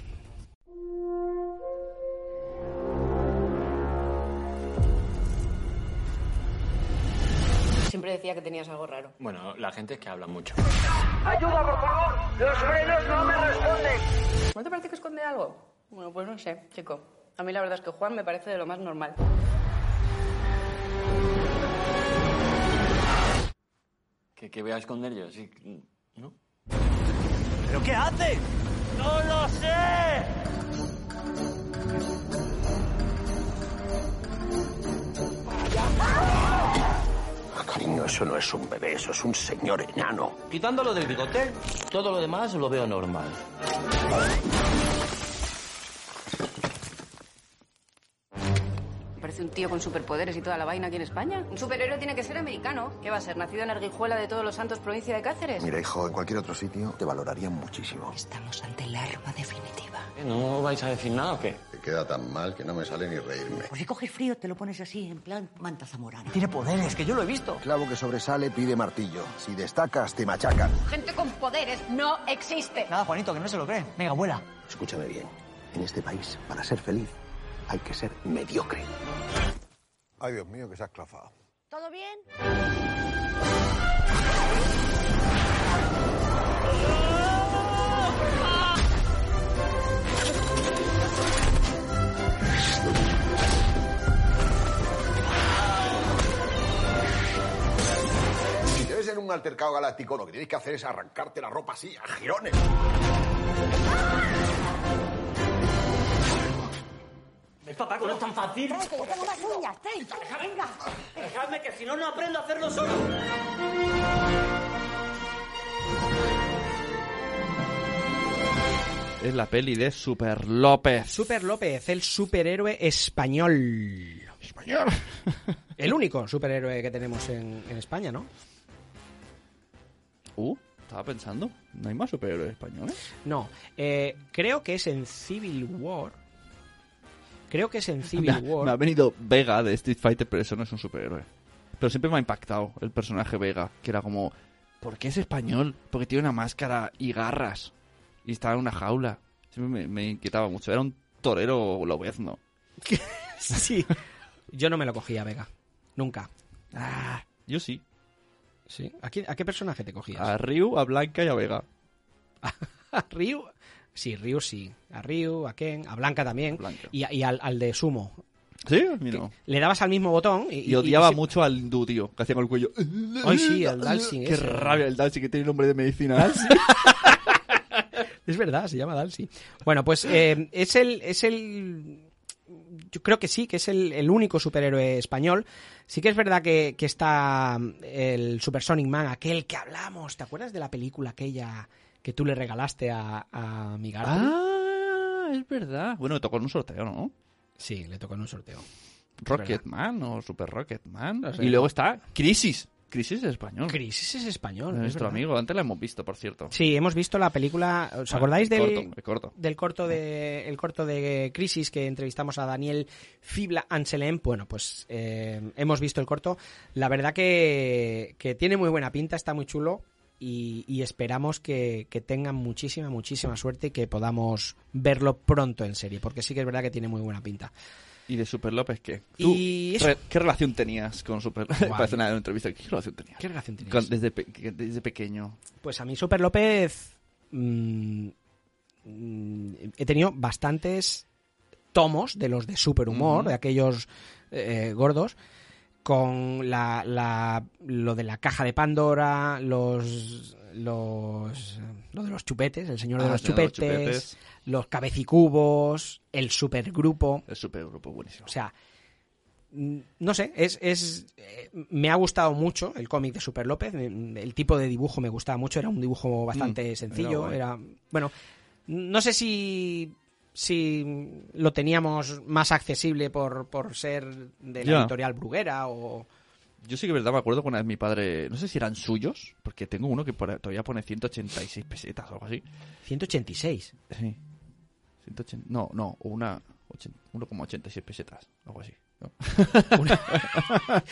Siempre decía que tenías algo raro. Bueno, la gente es que habla mucho. ¿No te parece que esconde algo? Bueno, pues no sé, chico. A mí la verdad es que Juan me parece de lo más normal. ¿Qué, qué voy a esconder yo? Sí, ¿No? ¿Pero qué hace? ¡No lo sé! eso no es un bebé, eso es un señor enano. Quitándolo del bigote, todo lo demás lo veo normal. Un tío con superpoderes y toda la vaina aquí en España. Un superhéroe tiene que ser americano. ¿Qué va a ser? ¿Nacido en Arguijuela de Todos los Santos, provincia de Cáceres? Mira, hijo, en cualquier otro sitio te valorarían muchísimo. Estamos ante el arma definitiva. ¿No vais a decir nada o qué? Te queda tan mal que no me sale ni reírme. Pues si coges frío te lo pones así, en plan manta zamorana. Tiene poderes, que yo lo he visto. Clavo que sobresale pide martillo. Si destacas, te machacan. Gente con poderes no existe. Nada, Juanito, que no se lo cree. Venga, vuela. Escúchame bien. En este país, para ser feliz, hay que ser mediocre. Ay, Dios mío, que se ha esclafado. ¿Todo bien? Si te ves en un altercado galáctico, lo que tienes que hacer es arrancarte la ropa así, a girones. ¿Ves, papá, que no es tan fácil? Trae, que yo tengo más uñas, trae. Venga. Dejadme que si no, no aprendo a hacerlo solo. Es la peli de Super López. Super López, el superhéroe español. Español. El único superhéroe que tenemos en, en España, ¿no? Uh, estaba pensando. ¿No hay más superhéroes españoles? No, eh, creo que es en Civil War. Creo que es en Civil Me ha, War. me ha venido Vega de Street Fighter, pero eso no es un superhéroe. Pero siempre me ha impactado el personaje Vega, que era como, ¿por qué es español? Porque tiene una máscara y garras. Y estaba en una jaula. Siempre me, me inquietaba mucho. Era un torero lobezno. sí. Yo no me lo cogía, Vega. Nunca. Ah, yo sí. ¿Sí? ¿A, quién- a qué personaje te cogías? A Ryu, a Blanca y a Vega. ¿A Ryu? Sí, Ryu sí. A Ryu, a Ken, a Blanca también. Blanca. Y, al, al de Sumo. ¿Sí? Mira. Le dabas al mismo botón y, Y odiaba y- mucho al hindú, tío, que hacía con el cuello. Ay, sí, al Dalsing Qué ese. rabia el Dalsing, que tiene nombre de medicina. Dalsing. Es verdad, se llama Dalsy. Bueno, pues eh, es el. Es el yo creo que sí, que es el, el único superhéroe español. Sí que es verdad que, que está el Super Sonic Man, aquel que hablamos. ¿Te acuerdas de la película aquella que tú le regalaste a, a ah, es verdad. Bueno, tocó en un sorteo, ¿no? Sí, le tocó en un sorteo. Rocketman o Super Rocketman. No sé. Y luego está Crisis. Crisis es español. Crisis es español. es Nuestro amigo, antes la hemos visto, por cierto. Sí, hemos visto la película. ¿Os Ah, acordáis el del corto, el corto. del corto de el corto de Crisis que entrevistamos a Daniel Fibla Anselem? Bueno, pues eh, hemos visto el corto. La verdad que, que tiene muy buena pinta, está muy chulo y, y esperamos que, que tengan muchísima, muchísima suerte y que podamos verlo pronto en serie, porque sí que es verdad que tiene muy buena pinta. ¿Y de Super López qué? ¿Tú Y re- ¿Qué relación tenías con Super López? Una entrevista. ¿Qué relación tenías? ¿Qué relación tenías? Con- desde, pe- desde pequeño. Pues a mí Super López mm, mm, he tenido bastantes tomos de los de super humor, Ujú. de aquellos eh, gordos, con la, la- lo de la caja de Pandora, los los lo de los chupetes, el señor de Ah, los señor de los chupetes, chupetes. los cabecicubos, el supergrupo, El supergrupo buenísimo. o sea, mm, no sé, es, es eh, me ha gustado mucho el cómic de Super López, el tipo de dibujo me gustaba mucho, era un dibujo bastante Mm, sencillo, era bueno, no sé si si lo teníamos más accesible por, por ser de la editorial Bruguera o Yo sí que verdad, me acuerdo que una vez mi padre, no sé si eran suyos, porque tengo uno que todavía pone 186 pesetas o algo así. 186. Sí. 180, no, no, una 80 1,86 pesetas, algo así. ¿no?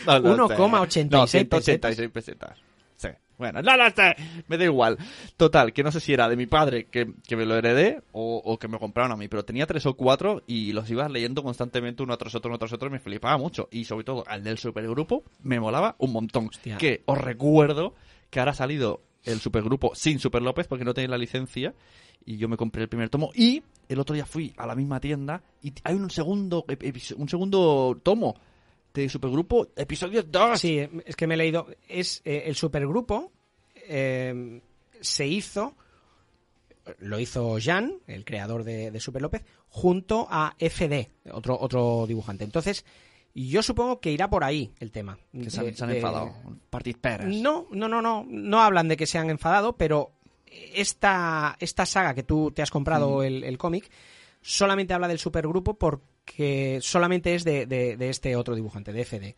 No lo sé. 1,86 No, 186 pesetas. Bueno, no lo sé. Me da igual. Total, que no sé si era de mi padre que, que me lo heredé o, o que me compraron a mí, pero tenía tres o cuatro y los ibas leyendo constantemente uno tras otro, uno tras otro y me flipaba mucho. Y sobre todo al del supergrupo me molaba un montón. Hostia. Que os recuerdo que ahora ha salido el supergrupo sin Super López porque no tiene la licencia y yo me compré el primer tomo y el otro día fui a la misma tienda y hay un segundo un segundo tomo de supergrupo episodio 2 Sí, es que me he leído. Es eh, el supergrupo eh, se hizo, lo hizo Jan, el creador de, de Super López, junto a FD, otro otro dibujante. Entonces Y yo supongo que irá por ahí el tema. Que se han, De- se han de- enfadado. Partit. No, no, no, no. No hablan de que se han enfadado, pero esta, esta saga que tú te has comprado Mm. el, el cómic solamente habla del supergrupo porque solamente es de, de- de este otro dibujante, de FD.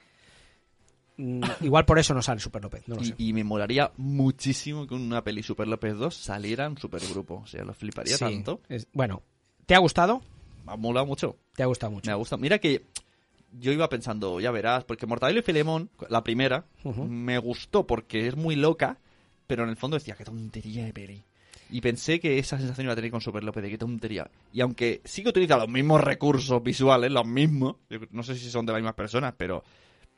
Mm, Igual por eso no sale Super López, no lo sé. Y, me molaría muchísimo que una peli Super López 2 saliera un supergrupo. O sea, lo fliparía Sí, tanto. es- bueno, ¿te ha gustado? Me ha molado mucho. Te ha gustado mucho. Me ha gustado. Mira que yo iba pensando, ya verás, porque Mortadelo y Filemón, la primera, me gustó porque es muy loca, pero en el fondo decía, qué tontería de peli. Y pensé que esa sensación iba a tener con Super López, de qué tontería. Y aunque sí que utiliza los mismos recursos visuales, los mismos, yo no sé si son de las mismas personas, pero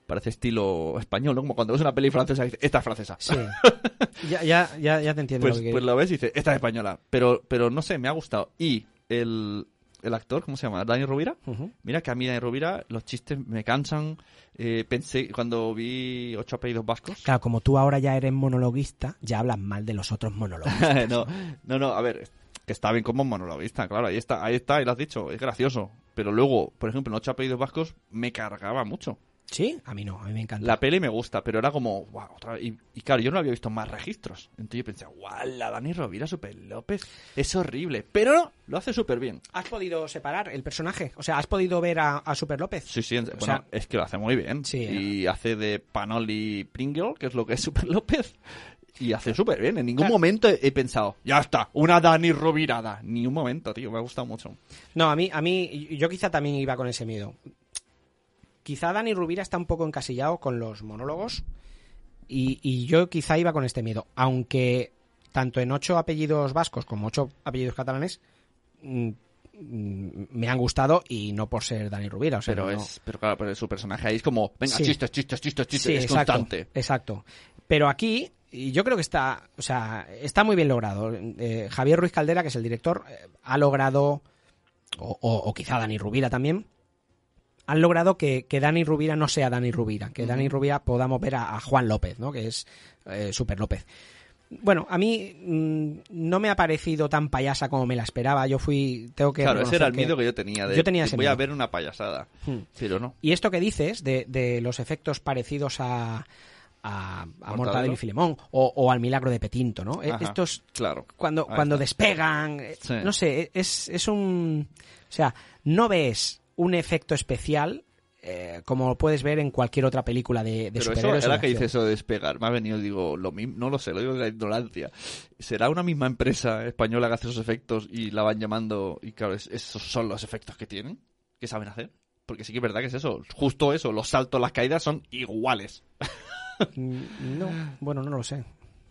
parece estilo español, ¿no? Como cuando ves una peli francesa y dices, esta es francesa. Sí. ya, ya, ya, ya te entiendo Pues, lo que pues lo ves y dices, esta es española. Pero, pero no sé, me ha gustado. Y el, el actor, ¿cómo se llama? Dani Rovira. Mira que a mí Dani Rovira los chistes me cansan. Eh, pensé, cuando vi ocho apellidos vascos. Claro, como tú ahora ya eres monologuista, ya hablas mal de los otros monologuistas. no, no, no, a ver, que está bien como monologuista, claro, ahí está, ahí está, y lo has dicho, es gracioso. Pero luego, por ejemplo, en ocho apellidos vascos me cargaba mucho. ¿Sí? A mí no, a mí me encanta. La peli me gusta, pero era como, wow, otra vez. Y, y claro, yo no había visto más registros. Entonces yo pensé, guau, la Dani Rovira, Super López, es horrible. Pero lo hace súper bien. ¿Has podido separar el personaje? O sea, ¿has podido ver a, a Super López? Sí, sí, en- bueno, sea- es que lo hace muy bien. Sí, y hace de Panoli Pringle, que es lo que es Super López. Y hace súper bien. En ningún momento he, he pensado, ya está, una Dani Rovirada. Ni un momento, tío, me ha gustado mucho. No, a mí, a mí, yo quizá también iba con ese miedo. Quizá Dani Rubira está un poco encasillado con los monólogos y, y yo quizá iba con este miedo. Aunque tanto en ocho apellidos vascos como ocho apellidos catalanes mm, mm, me han gustado y no por ser Dani Rubira. O sea, Pero no- es, pero claro, pero su personaje ahí es como, venga, Sí. chistes, chistes, chistes, chistes, Sí, es exacto, constante. Exacto. Pero aquí, y yo creo que está, o sea, está muy bien logrado. Eh, Javier Ruiz Caldera, que es el director, eh, ha logrado, o, o- o quizá Dani Rubira también, han logrado que, que Dani Rubira no sea Dani Rubira, que Dani Rubira podamos ver a, a Juan López, ¿no? Que es eh, Super López. Bueno, a mí mm, no me ha parecido tan payasa como me la esperaba. Yo fui, tengo que Claro, ese era el miedo que yo tenía. De, yo tenía ese voy a ver una payasada. Hmm. Pero no. Y esto que dices de, de los efectos parecidos a, a, a Mortadelo. Y Filemón o, o al Milagro de Petinto, ¿no? Ajá, Estos, claro. cuando, cuando despegan, eh, Sí. no sé, es, es un... O sea, no ves un efecto especial eh, como lo puedes ver en cualquier otra película de, de Pero eso, superhéroes. o ahora de que dice eso de despegar, me ha venido, digo, lo mismo, no lo sé, lo digo de la ignorancia. ¿Será una misma empresa española que hace esos efectos y la van llamando y claro, es- esos son los efectos que tienen? ¿Qué saben hacer? Porque sí que es verdad que es eso, justo eso, los saltos, las caídas son iguales. Mm, No, bueno, no lo sé.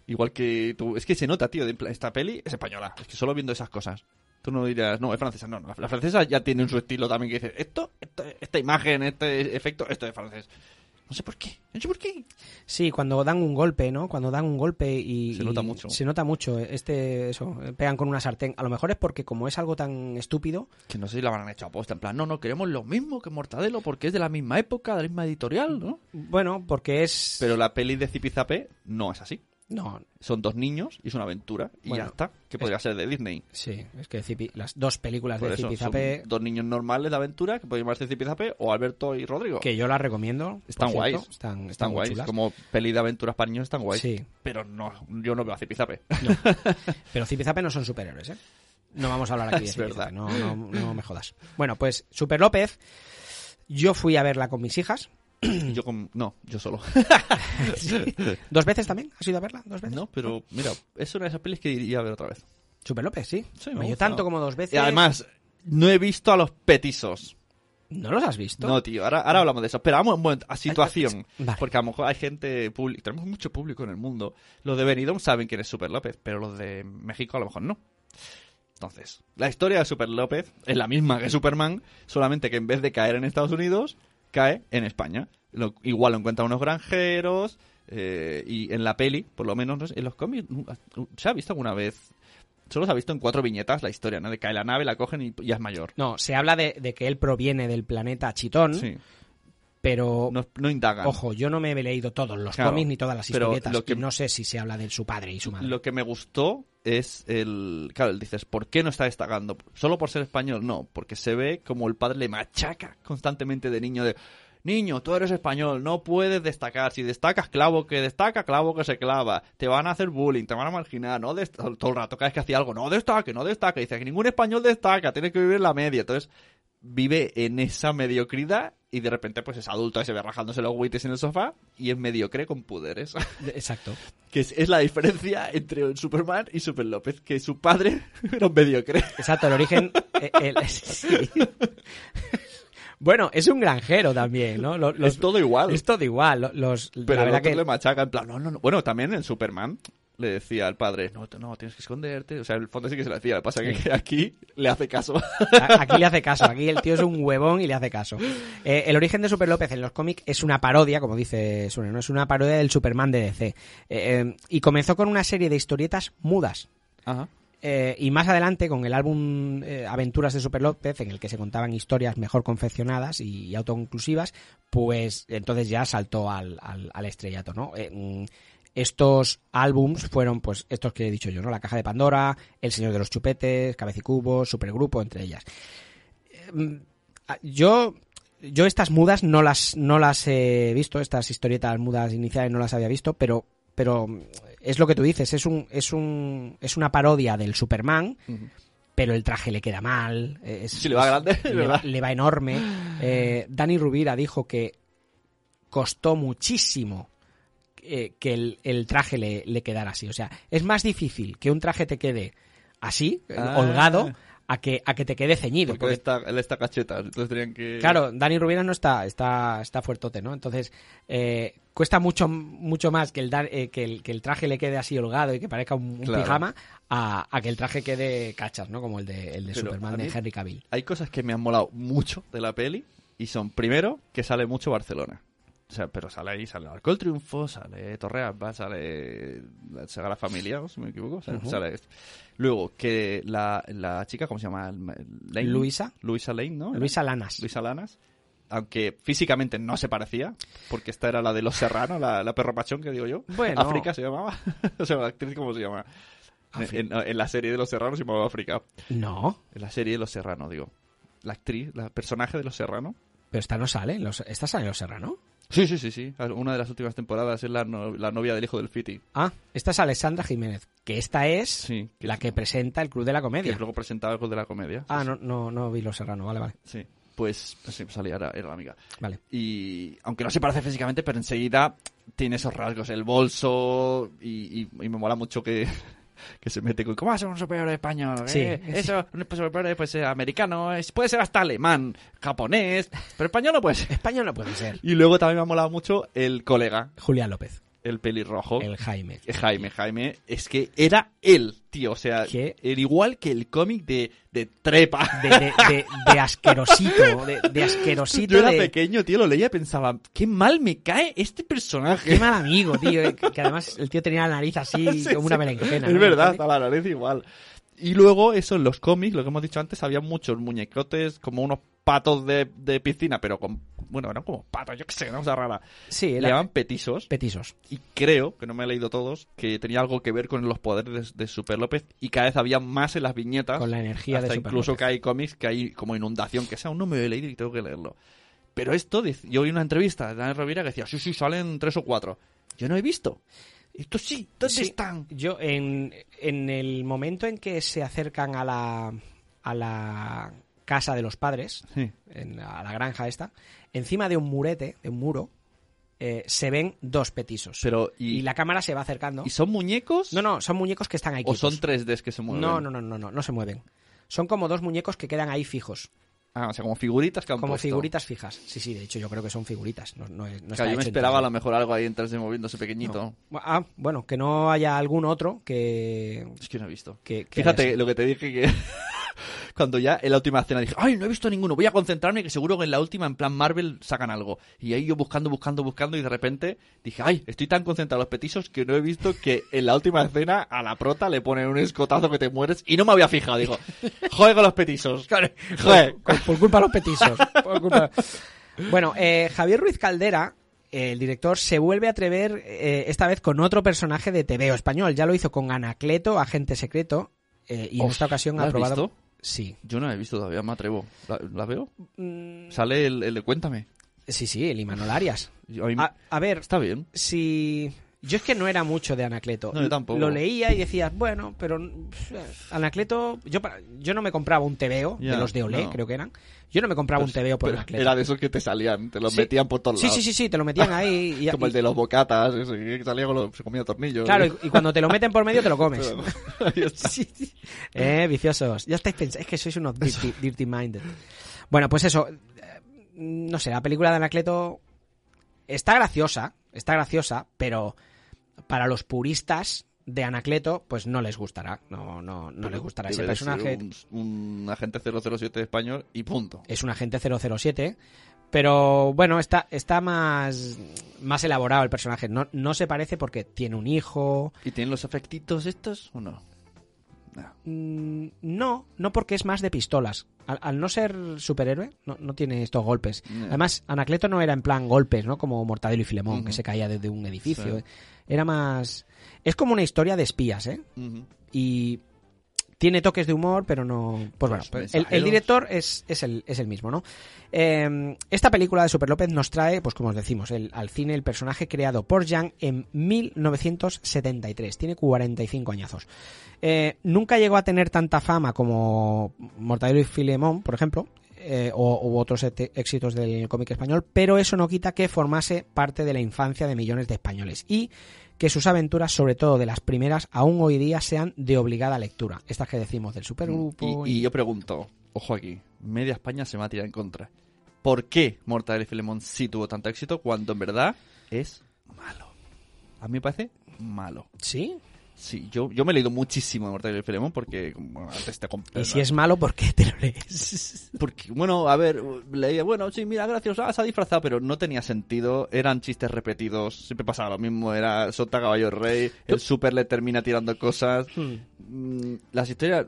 Igual que tú, es que se nota, tío, de esta peli es española, es que solo viendo esas cosas. Tú no dirás, no, es francesa, no, no, la francesa ya tiene su estilo también que dice, esto, esto, esta imagen, este efecto, esto es francés. No sé por qué, no sé por qué. Sí, cuando dan un golpe, ¿no? Cuando dan un golpe y... Se nota y mucho. Se nota mucho. Este, eso, pegan con una sartén. A lo mejor es porque como es algo tan estúpido, Que no sé si la habrán hecho a posta, en plan, no, no, queremos lo mismo que Mortadelo porque es de la misma época, de la misma editorial, ¿no? bueno, porque es... Pero la peli de Zipizape no es así. No, Son dos niños y es una aventura y Bueno, ya está. Que podría ser de Disney. Sí, es que Zipi- las dos películas Por de Zipizape, dos niños normales de aventura que pueden llamarse Zipizape o Alberto y Rodrigo. que yo las recomiendo. Están cierto, guays. Están, Están guays. chulas. Como peli de aventuras para niños están guays. Sí. Pero no, yo no veo a Zipizape. Pero Zipizape no son superhéroes, ¿eh? No vamos a hablar aquí de Es verdad. no, no, no me jodas. Bueno, pues Super López, yo fui a verla con mis hijas. yo con... No, yo solo. Sí. ¿Dos veces también? ¿Has ido a verla? ¿Dos veces? no, pero mira, es una de esas pelis que iría a ver otra vez. Super López, sí. Sí, me yo tanto como dos veces. Y además, no he visto a los petisos. ¿No los has visto? No, tío, ahora, ahora hablamos de eso. Pero vamos un momento, a situación. Vale. Porque a lo mejor hay gente pública, tenemos mucho público en el mundo. Los de Benidorm saben quién es Super López, pero los de México a lo mejor no. Entonces, la historia de Super López es la misma que Superman, solamente que en vez de caer en Estados Unidos, cae en España. Lo- igual lo encuentran unos granjeros, eh, y en la peli, por lo menos, no sé, en los cómics, ¿se ha visto alguna vez? Solo se ha visto en cuatro viñetas la historia, ¿no? De cae la nave, la cogen y ya es mayor. No, se habla de, de que él proviene del planeta Chitón, Sí. Pero... No, no indagan. Ojo, yo no me he leído todos los Claro, cómics ni todas las historietas. lo que- y no sé si se habla de su padre y su madre. Lo que me gustó es el... Claro, dices, ¿por qué no está destacando? ¿Solo por ser español? No, porque se ve como el padre le machaca constantemente de niño de... niño, tú eres español, no puedes destacar. Si destacas, clavo que destaca, clavo que se clava. Te van a hacer bullying, te van a marginar, no todo el rato, cada vez que hacía algo, no destaque, no destaque. Dice que ningún español destaca, tienes que vivir en la media. Entonces, vive en esa mediocridad y de repente pues es adulto y se ve rajándose los huites en el sofá y es mediocre con poderes. Exacto. que es, es la diferencia entre Superman y Super López, que su padre era un mediocre. Exacto, el origen. eh, el- sí. Bueno, es un granjero también, ¿no? Lo- los- es todo igual. es todo igual. lo- Los, Pero la el verdad otro que le machaca en plan, no, no, no. Bueno, también en Superman le decía al padre, no, no, tienes que esconderte. O sea, el fondo sí que se lo decía. Lo que pasa es que aquí le hace caso. Aquí le hace caso, aquí el tío es un huevón y le hace caso. Eh, el origen de Super López en los cómics es una parodia, como dice Sune, ¿no? Es una parodia del Superman de DC. Eh, eh, y comenzó con una serie de historietas mudas. Ajá. Eh, y más adelante, con el álbum eh, Aventuras de Super López, en el que se contaban historias mejor confeccionadas y, y autoconclusivas, pues entonces ya saltó al, al- al estrellato, ¿no? Eh, mm, estos álbums fueron, pues, estos que he dicho yo, ¿no? La Caja de Pandora, El Señor de los Chupetes, Cabecicubos, Supergrupo, entre ellas. Eh, mm, yo, yo estas mudas no las, no las he visto, estas historietas mudas iniciales no las había visto, pero, pero es lo que tú dices, es un, es un, es una parodia del Superman, pero el traje le queda mal. Es, Sí, le va grande, verdad. le va enorme. Eh, Dani Rubira dijo que costó muchísimo eh, que el, el traje le, le quedara así. O sea, es más difícil que un traje te quede así, eh, Ah. holgado, a que, a que te quede ceñido. Porque porque- él está, él está cacheta. Entonces tenían que... Claro, Dani Rubira no está, está, está fuertote, ¿no? Entonces, eh, cuesta mucho, mucho más que el, eh, que, el, que el traje le quede así holgado y que parezca un, un Claro. pijama a, a que el traje quede cachas, ¿no? Como el de, el de Pero Superman de Henry Cavill. Hay cosas que me han molado mucho de la peli y son, primero, que sale mucho Barcelona. O sea, pero sale ahí, sale Arco del Triunfo, sale Torrealba, sale la Sagrada Familia, si me equivoco. sale- esto. Luego, que la, la chica, ¿cómo se llama? Lane. Luisa. Luisa Lane, ¿no? Luisa Lanas. Luisa Lanas. Aunque físicamente no se parecía, porque esta era la de Los Serranos, la, la perro pachón que digo yo. Bueno. África se llamaba. o sea, la actriz, ¿cómo se llama? En, en la serie de Los Serranos se llamaba África. No, En la serie de Los Serranos, digo. La actriz, la personaje de Los Serranos. pero esta no sale. Los, esta sale en Los Serrano. Sí, sí, sí, sí. Una de las últimas temporadas es la, no- la novia del hijo del Fiti. Ah, esta es Alexandra Jiménez, que esta es Sí. Que, la que presenta el Club de la que Comedia. luego presentaba algo de la comedia. Ah, no, no, no vi Los Serrano, vale, vale. Sí. Pues sí, salía, era, era la amiga. Vale. Y aunque no se parece físicamente, pero enseguida tiene esos rasgos, el bolso y, y- y me mola mucho que, que se mete con ¿cómo ser un superhéroe español? Sí. eh? Eso, un superhéroe puede ser americano, puede ser hasta alemán, japonés, pero español no puede ser. Español no puede ser. Y luego también me ha molado mucho el colega, Julián López, el pelirrojo. el Jaime. Eh, Jaime, Jaime, es que era él, tío. O sea, ¿Qué? era igual que el cómic de, de Trepa. De, de, de, de asquerosito, de, de asquerosito. Yo era pequeño, tío, lo leía y pensaba, qué mal me cae este personaje. Qué mal amigo, tío. eh, Que que además el tío tenía la nariz así Sí, como una sí. berenjena. Es verdad, está la nariz igual. Y luego, eso en los cómics, lo que hemos dicho antes, había muchos muñecotes, como unos patos de, de piscina, pero con. Bueno, eran como patos, yo qué sé, una cosa rara. Sí, Le era llamaban petisos. petisos. Y creo, que no me he leído todos, que tenía algo que ver con los poderes de, de Super López y cada vez había más en las viñetas. Con la energía de Super incluso López. que hay cómics que hay como inundación, que sea, aún no me he leído y tengo que leerlo. Pero esto, yo vi una entrevista de Daniel Rovira que decía, sí, sí, salen tres o cuatro. Yo no he visto. Esto sí, ¿dónde Sí, están? Yo, en, en el momento en que se acercan a la, a la casa de los padres, Sí. en, a la granja esta, encima de un murete, de un muro, eh, se ven dos petisos. Pero, ¿y, y la cámara se va acercando. ¿y son muñecos? No, no, son muñecos que están ahí ¿O quietos. son 3Ds que se mueven? No, no, no, no, no, no se mueven. Son como dos muñecos que quedan ahí fijos, Ah, o sea, como figuritas que han como puesto. figuritas fijas. Sí, sí, de hecho yo creo que son figuritas. No, no, es- no Claro, está yo me esperaba a 3D. lo mejor algo ahí en 3D moviéndose pequeñito. No. Ah, bueno, que no haya algún otro que... Es que no he visto. que, que Fíjate lo que te dije que cuando ya en la última escena dije, ay, no he visto ninguno, voy a concentrarme que seguro que en la última en plan Marvel sacan algo. Y ahí yo buscando, buscando, buscando y de repente dije, ay, estoy tan concentrado en los petisos que no he visto que en la última escena a la prota le ponen un escotazo que te mueres y no me había fijado. Digo, joder con los petisos. Joder. Por, por culpa de los. Por culpa- Bueno, eh, Javier Ruiz Caldera, el director, se vuelve a atrever eh, esta vez con otro personaje de TVO español. Ya lo hizo con Anacleto, agente secreto, eh, y en Uf, esta ocasión ¿la ha probado. visto? Sí. Yo no la he visto todavía, me atrevo. ¿La, la veo? Mm, Sale el, el de Cuéntame. Sí, sí, el Imanol Arias. A, a ver, Está bien. si... Yo es que no era mucho de Anacleto. No, yo tampoco. Lo leía y decías, bueno, pero pff, Anacleto... Yo, yo no me compraba un TVO, de los de Olé, no. creo que eran. Yo no me compraba un TVO por Anacleto. Era de esos que te salían, te los Sí. metían por todos lados. sí, sí, sí, te lo metían ahí. y- Como el de los bocatas, que salía con los, se comía tornillos. Claro, y, y cuando te lo meten por medio te lo comes. Sí, sí. Eh, viciosos. Ya estáis pensando. Es que sois unos dirty, dirty minded. Bueno, pues eso. eh, No sé, la película de Anacleto está graciosa. Está graciosa, pero para los puristas de Anacleto, pues no les gustará. No, no, no les gustará ese personaje. Un, un agente 007 español y punto. Es un agente 007. Pero bueno, está, está más, más elaborado el personaje. No, no se parece porque tiene un hijo. ¿Y tienen los efectitos estos o no? Mm, No, no porque es más de pistolas. Al, al no ser superhéroe, no, no tiene estos golpes. Además, Anacleto no era en plan golpes, ¿no? Como Mortadelo y Filemón, que se caía desde un edificio. Sí. Era más... Es como una historia de espías, ¿eh? Y tiene toques de humor, pero no... Pues bueno, Los pues el, director es, es, el, es el mismo, ¿no? Eh, esta película de Super López nos trae, pues como os decimos, el- al cine el personaje creado por Jan en 1973. Tiene 45 añazos. Eh, nunca llegó a tener tanta fama como Mortadelo y Filemón, por ejemplo, eh, o u otros éxitos del cómic español, pero eso no quita que formase parte de la infancia de millones de españoles y que sus aventuras, sobre todo de las primeras, aún hoy día sean de obligada lectura. Estas que decimos del supergrupo. Y, y yo pregunto, ojo aquí, media España se me va a tirar en contra. ¿Por qué Mortadelo y Filemón sí tuvo tanto éxito cuando en verdad es malo? A mí me parece malo. ¿Sí? Sí, yo, yo me he leído muchísimo de Mortadelo y Filemón porque como antes te compré. Y si es malo, ¿por qué te lo lees? Porque, bueno, a ver, leía, bueno, sí, mira, gracioso, ah, se ha disfrazado, pero no tenía sentido, eran chistes repetidos, siempre pasaba lo mismo, era Sota Caballo Rey, el Super le termina tirando cosas, Mm, las historias...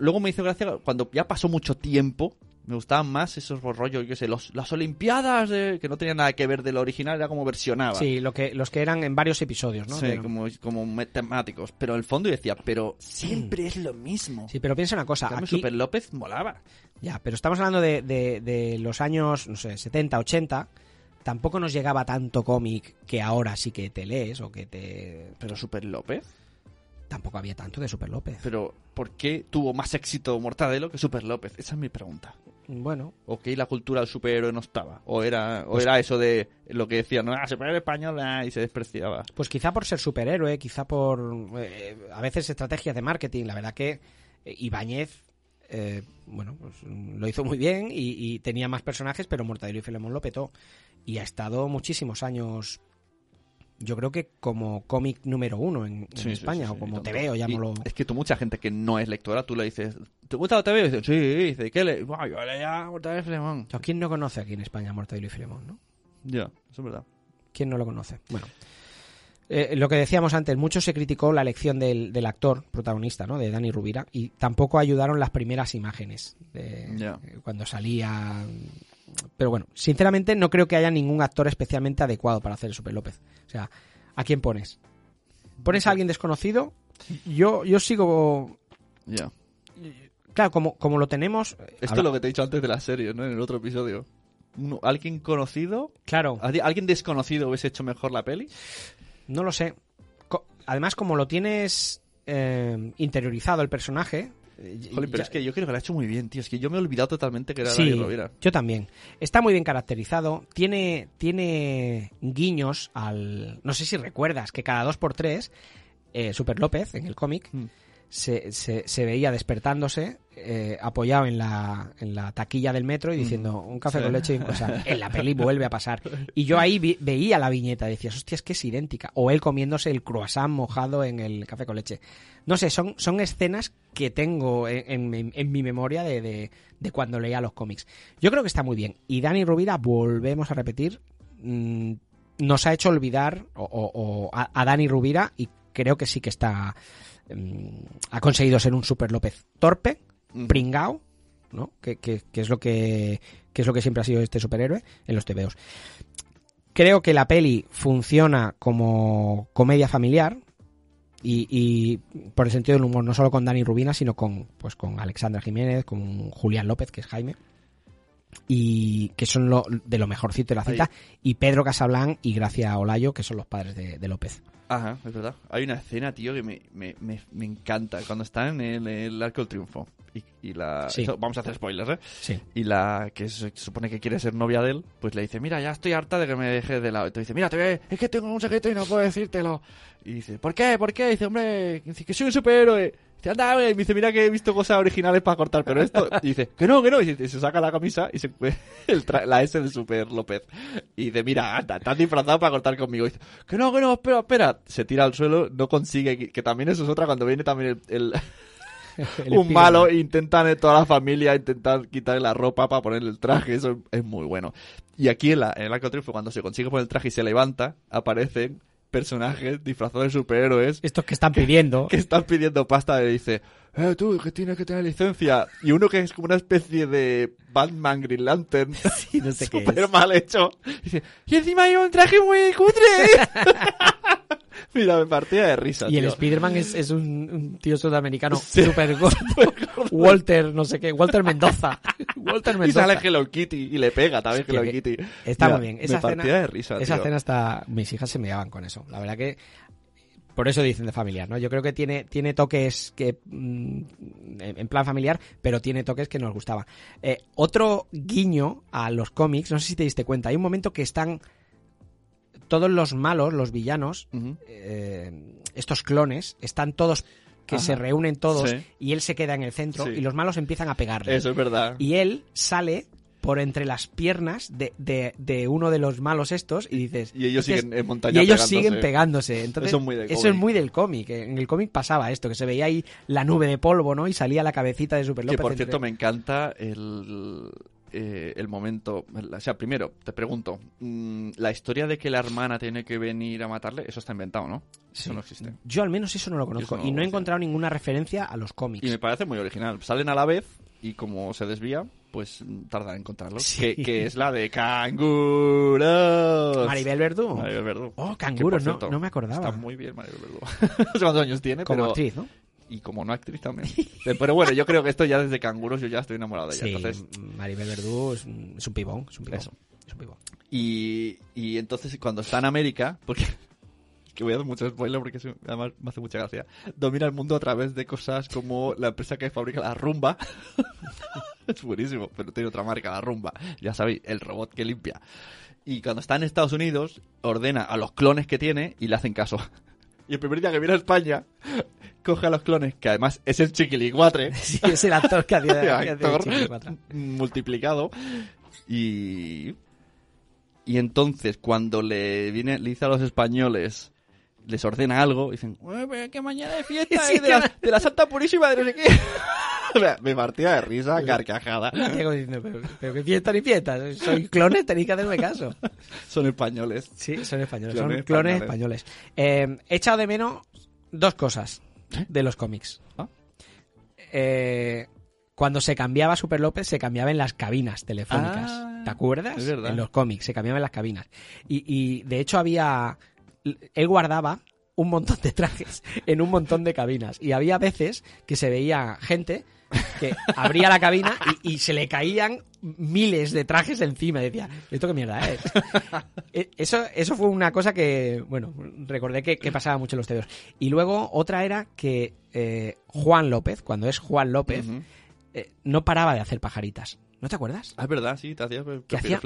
Luego me hizo gracia cuando ya pasó mucho tiempo, me gustaban más esos rollos, yo sé, los, las Olimpiadas, de- que no tenían nada que ver de lo original, era como versionaba. Sí, lo que, los que eran en varios episodios, ¿no? Sí, Pero- como, como temáticos. Pero en el fondo yo decía, pero siempre es lo mismo. Sí, pero piensa una cosa. Aquí, Super López molaba. Ya, pero estamos hablando de, de- de los años, no sé, 70, 80. Tampoco nos llegaba tanto cómic que ahora sí que te lees o que te... Pero Super López. Tampoco había tanto de Super López. Pero, ¿por qué tuvo más éxito Mortadelo que Super López? Esa es mi pregunta. Bueno, ¿O que la cultura del superhéroe no estaba? ¿O era, o Pues- era eso de lo que decían, no, ah, superhéroe español ah, y se despreciaba? pues quizá por ser superhéroe, quizá por eh, a veces estrategias de marketing. La verdad que eh, Ibáñez, eh, bueno, pues mm, lo hizo muy bien y, y tenía más personajes, pero Mortadelo y Filemón lo petó. Y ha estado muchísimos años, yo creo que como cómic número uno en, en Sí, sí, España, sí, o como tanto. TV, o llámalo... Es que tú, mucha gente que no es lectora, tú le dices, ¿te gusta la TV? Y dicen, sí, dice, ¿qué le? Buah, yo leía Mortadelo y Filemón. ¿A quién no conoce aquí en España Mortadelo y Filemón, no? Ya, eso es verdad. ¿Quién no lo conoce? Bueno. Eh, lo que decíamos antes, mucho se criticó la elección del, del actor protagonista, ¿no? De Dani Rubira, y tampoco ayudaron las primeras imágenes de cuando salía. Pero bueno, sinceramente no creo que haya ningún actor especialmente adecuado para hacer el Super López. O sea, ¿a quién pones? ¿Pones a alguien desconocido? Yo, yo sigo. Ya. Claro, como, como lo tenemos. Esto habla- es lo que te he dicho antes de la serie, ¿no? En el otro episodio. Uno- ¿Alguien conocido? Claro. ¿Alguien alguien desconocido hubiese hecho mejor la peli? No lo sé. Co- Además, como lo tienes eh, interiorizado el personaje. Eh, pero ya- es que yo creo que lo ha hecho muy bien, tío. Es que yo me he olvidado totalmente que era Sí, Dani Rovira. yo también. Está muy bien caracterizado. Tiene, tiene guiños al. No sé si recuerdas que cada dos por tres, eh, Super López, en el cómic, Hmm. Se, se, se veía despertándose, eh, apoyado en la, en la taquilla del metro y diciendo un café. Sí. con leche y un croissant. En la peli vuelve a pasar. Y yo ahí vi- veía la viñeta decías, hostia, es que es idéntica. O él comiéndose el croissant mojado en el café con leche. No sé, son, son escenas que tengo en, en- en mi memoria de, de- de cuando leía los cómics. Yo creo que está muy bien. Y Dani Rubira, volvemos a repetir, mm, nos ha hecho olvidar o, o- o a, a Dani Rubira y creo que sí que está mm, ha conseguido ser un Super López torpe, pringao, ¿no? Que, que- que es lo que, que es lo que siempre ha sido este superhéroe en los TVOs. Creo que la peli funciona como comedia familiar y, y por el sentido del humor, no solo con Dani Rubina, sino con, pues, con Alexandra Jiménez, con Julián López, que es Jaime. Y que son lo, de lo mejorcito de la cinta, y Pedro Casablanc y Gracia Olayo, que son los padres de, de López. Ajá, es verdad. Hay una escena, tío, que me, me, me, me encanta. Cuando están en el, Arco del Triunfo. Y, y la... Sí. vamos a hacer spoilers, ¿eh? Sí. Y la que se supone que quiere ser novia de él, pues le dice, mira, ya estoy harta de que me dejes de lado. Y te dice, mira, te voy a- es que tengo un secreto y no puedo decírtelo. Y dice, ¿por qué? ¿Por qué? Y dice, hombre, que soy un superhéroe. Dice, anda, me dice, mira que he visto cosas originales para cortar, pero esto... Y dice, que no, que no. Y se, saca la camisa y se el tra- la S de Super López. Y dice, mira, anda, estás disfrazado para cortar conmigo. Y dice, que no, que no, espera, espera. Se tira al suelo, no consigue, que, que también eso es otra cuando viene también el- un malo intentan en toda la familia intentar quitarle la ropa para ponerle el traje eso es muy bueno y aquí en, la, en el arco triunfo cuando se consigue poner el traje y se levanta aparecen personajes disfrazados de superhéroes Estos que están pidiendo. que están pidiendo pasta y dice eh tú que tienes que tener licencia y uno que es como una especie de Batman Green Lantern no sé qué súper es. mal hecho dice y encima hay un traje muy cutre mira me partía de risa Y el. Spiderman es, es un, un tío sudamericano Sí. súper gordo. Walter, no sé qué, Walter Mendoza. Walter Y Mendoza. sale Hello Kitty y le pega también Hello Kitty. Está Mira, muy bien. me Esa escena, partía de risa, esa tío. escena hasta mis hijas se me daban con eso. La verdad que por eso dicen de familiar, ¿no? Yo creo que tiene, tiene toques que mm, en en plan familiar, pero tiene toques que nos gustaban. Eh, otro guiño a los cómics, no sé si te diste cuenta, hay un momento que están todos los malos, los villanos, eh, estos clones, están todos que Ajá. se reúnen todos Sí. y él se queda en el centro Sí. y los malos empiezan a pegarle. Eso es verdad. Y él sale por entre las piernas de, de, de uno de los malos estos y dices... Y ellos "Este siguen es-". en montaña Y ellos pegándose. siguen pegándose. Entonces, Eso es muy eso es cómic. muy del cómic. En el cómic pasaba esto, que se veía ahí la nube de polvo, ¿no? Y salía la cabecita de Super Que López. por entre- cierto me encanta el, eh, el momento. O sea, primero, te pregunto: mm, ¿la historia de que la hermana tiene que venir a matarle? Eso está inventado, ¿no? Sí. Eso no existe. Yo al menos eso no lo conozco. No y no he encontrado ninguna referencia a los cómics. Y me parece muy original. Salen a la vez y como se desvía, pues tarda en encontrarlo. Sí. Que, que es la de canguros. Maribel Verdú. Maribel Verdú. Oh, canguros, no- no me acordaba. Está muy bien Maribel Verdú. no sé cuántos años tiene, Como pero... actriz, ¿no? Y como no actriz también. Pero bueno, yo creo que esto ya desde canguros yo ya estoy enamorado de ella. Sí, Entonces, Maribel Verdú es un, es un pibón. Es un pibón. Eso. Es un pibón. Y, y entonces cuando está en América, porque que voy a dar mucho spoiler porque además me hace mucha gracia, domina el mundo a través de cosas como la empresa que fabrica la rumba. es buenísimo, pero tiene otra marca, la rumba. Ya sabéis, el robot que limpia. Y cuando está en Estados Unidos, ordena a los clones que tiene y le hacen caso. Y el primer día que viene a España, coge a los clones, que además es el chiquilicuatre. Sí, es el actor que hacía- El multiplicado. Y. Y entonces, cuando le viene, le dice a los españoles, les ordena algo, dicen, "Ué, pero que mañana es fiesta Sí, eh, de, la, de la Santa Purísima de no sé qué. Me partía de risa, carcajada. Diego diciendo, pero, pero que fiesta ni fiesta. Soy clones, tenéis que hacerme caso. Son españoles. Sí, son españoles. Clones son clones españoles. españoles. Eh, he echado de menos dos cosas de los cómics. Ah. Eh, cuando se cambiaba Super López, se cambiaba en las cabinas telefónicas. Ah, ¿Te acuerdas? es verdad. En los cómics, se cambiaba en las cabinas. Y, y, de hecho había... Él guardaba un montón de trajes en un montón de cabinas. Y había veces que se veía gente que abría la cabina y, y se le caían miles de trajes encima. Y decía, ¿esto qué mierda es? Eh, Eso, eso fue una cosa que, bueno, recordé que, que pasaba mucho en los tebeos. Y luego otra era que eh, Juan López, cuando es Juan López, eh, no paraba de hacer pajaritas. ¿No te acuerdas? Ah, es verdad, sí, te hacías Que hacía-.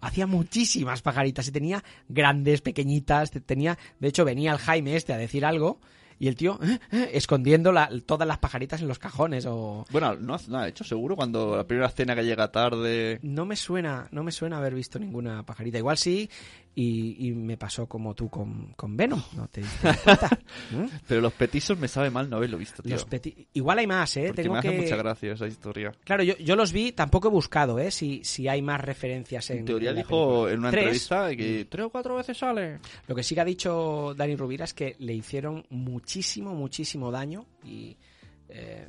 Hacía muchísimas pajaritas y tenía grandes, pequeñitas, te- tenía, de hecho venía el Jaime este a decir algo y el tío eh, eh, escondiendo la- todas las pajaritas en los cajones o Bueno, no hace nada hecho, seguro, cuando la primera escena que llega tarde... no me suena, no me suena haber visto ninguna pajarita. Igual sí y, y me pasó como tú con, con Venom, ¿no te diste cuenta? ¿Mm? Pero los petisos me sabe mal no haberlo visto, tío. Los peti- Igual hay más, ¿eh? Porque Tengo me hace que... mucha gracia esa historia. Claro, yo, yo los vi, tampoco he buscado, ¿eh? Si, si hay más referencias en. En teoría en dijo en una Tres. entrevista que tres o cuatro veces sale. Lo que sí que ha dicho Dani Rubira es que le hicieron muchísimo, muchísimo daño y. eh,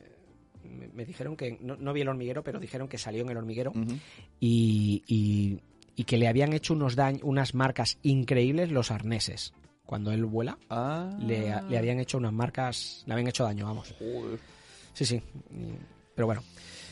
me, me dijeron que. No, no vi el hormiguero, pero dijeron que salió en el hormiguero y, y, y que le habían hecho unos dañ- unas marcas increíbles los arneses. Cuando él vuela, Ah. le, le habían hecho unas marcas. Le habían hecho daño, vamos. Sí, sí. Pero bueno.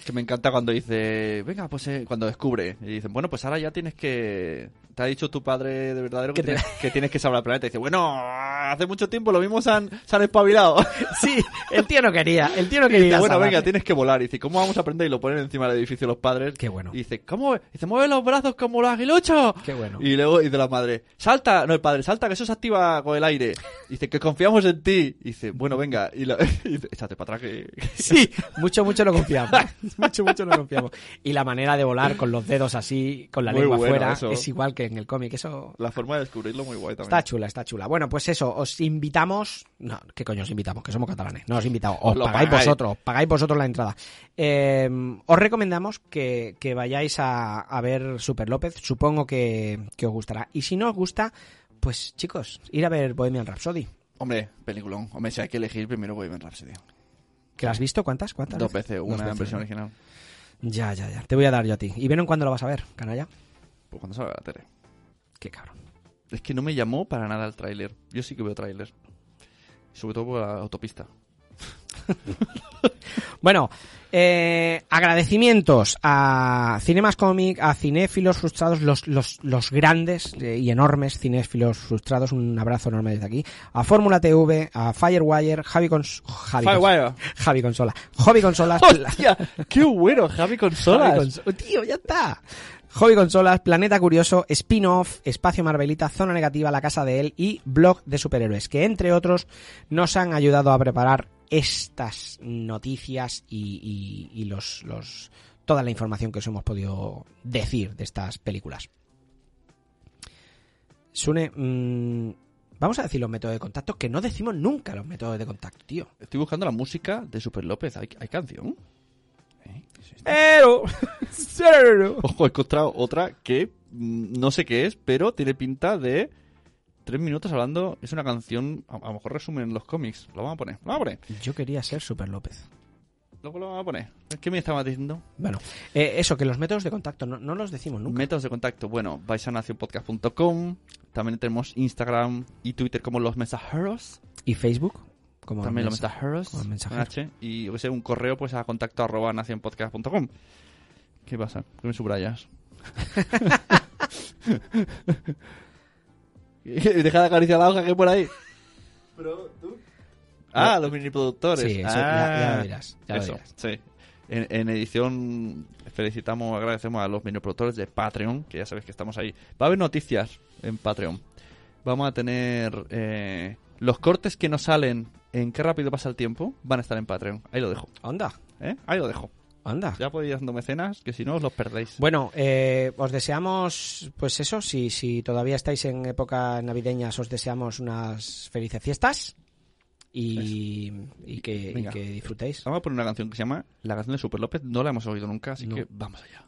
Que me encanta cuando dice, venga, pues eh, cuando descubre. Y dicen, bueno, pues ahora ya tienes que. Te ha dicho tu padre de verdadero que, te- tienes, que tienes que salvar el planeta. Y dice, bueno, hace mucho tiempo lo mismo se han, se han espabilado. Sí, el tío no quería, el tío no Y dice, quería. bueno, venga, tienes que volar. Y dice, ¿cómo vamos a aprender? Y lo ponen encima del edificio los padres. Qué bueno. Y dice, ¿cómo? Y dice, mueve los brazos como los aguiluchos. Qué bueno. Y luego dice la madre, salta, no el padre, salta, que eso se activa con el aire. Y dice, que confiamos en ti. Y dice, bueno, venga. Y, la- y dice, échate para atrás que... Sí, mucho, mucho lo confiamos. mucho, mucho lo confiamos. Y la manera de volar con los dedos así, con la Muy lengua bueno fuera, eso. es igual que en el cómic. Eso La forma de descubrirlo muy guay también. está chula, está chula. Bueno, pues eso, os invitamos. No, ¿qué coño os invitamos? Que somos catalanes. No os invitamos. Os Os lo pagáis pagáis. vosotros, pagáis vosotros la entrada. Eh, os recomendamos que, que vayáis a, a ver Super López. Supongo que, que os gustará. Y si no os gusta, pues chicos, ir a ver Bohemian Rhapsody. Hombre, peliculón. Hombre, si hay que elegir, primero Bohemian Rhapsody. ¿Que la has visto? ¿Cuántas? ¿Cuántas? Dos veces, una veces, versión original. Ya, ya, ya. Te voy a dar yo a ti. ¿Y Venom cuándo lo vas a ver, canalla? Pues cuando salga la tele. Qué cabrón. Es que no me llamó para nada el tráiler. Yo sí que veo tráiler. Sobre todo por la autopista. Bueno, eh, agradecimientos a Cinemas Comic, a cinéfilos frustrados, los, los, los grandes y enormes cinéfilos frustrados. Un abrazo enorme desde aquí. A Fórmula TV, a Firewire, Javi Cons... Javi, Cons- Firewire. Javi Consola. Consolas. ¡Hostia! ¡Qué bueno! Javi Consolas. Javi Cons- Tío, ya está. Hobby Consolas, Planeta Curioso, Spin-off, Espacio Marvelita, Zona Negativa, La Casa de Él y Blog de Superhéroes, que entre otros nos han ayudado a preparar estas noticias y, y- los, los, toda la información que os hemos podido decir de estas películas. Sune, mm, vamos a decir los métodos de contacto, que no decimos nunca los métodos de contacto, tío. Estoy buscando la música de Super López. ¿Hay, hay canción? Pero... Ojo, he encontrado otra que no sé qué es, pero tiene pinta de tres minutos hablando. Es una canción, a, a lo mejor resumen los cómics. Lo vamos a poner. Lo vamos a poner. Yo quería ser Super López. Luego lo vamos a poner. ¿Qué me estabas diciendo? Bueno, eh, eso, que los métodos de contacto no, no los decimos nunca. Métodos de contacto. Bueno, vais a nacionpodcast.com. También tenemos Instagram y Twitter como los mensajeros. ¿Y Facebook? Como También mensa- mensajeros. como mensajeros. H. Y yo que sé, un correo pues a contacto arroba nacionpodcast.com. ¿Qué pasa? ¿Qué me subrayas? Deja de acariciar la hoja que hay por ahí. Ah, los mini productores. Sí, eso ah, ya- ya lo dirás, ya lo eso, dirás. sí. En, en edición felicitamos, agradecemos a los mini productores de Patreon, que ya sabéis que estamos ahí. Va a haber noticias en Patreon. Vamos a tener eh, los cortes que nos salen en qué rápido pasa el tiempo, van a estar en Patreon. Ahí lo dejo. Anda. ¿Eh? Ahí lo dejo. Anda. Ya podéis ir haciendo mecenas, que si no os los perdéis. Bueno, eh, os deseamos, pues eso, si, si todavía estáis en época navideñas, os deseamos unas felices fiestas y, y que, y Venga. que disfrutéis. Vamos a poner una canción que se llama La canción de Super López. No la hemos oído nunca, así No. que vamos allá.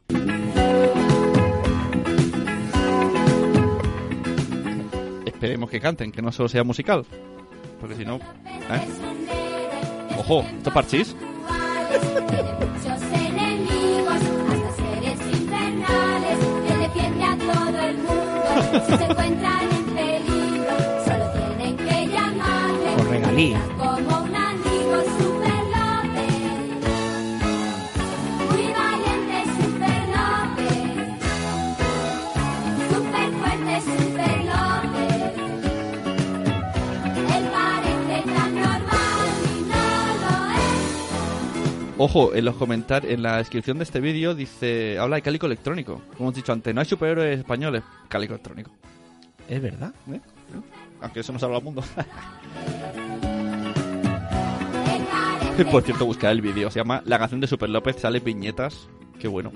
Esperemos que canten, que no solo sea musical. Porque si no... ¿eh? Ojo, ¿esto es parchís? muchos enemigos, Ojo, en los comentarios, en la descripción de este vídeo dice... Habla de cálico electrónico. Como hemos dicho antes, no hay superhéroes españoles. Cálico electrónico. Es verdad. ¿Eh? Aunque eso no salva al mundo. Por cierto, buscar el vídeo. Se llama La canción de Super López. Sale piñetas. Qué bueno.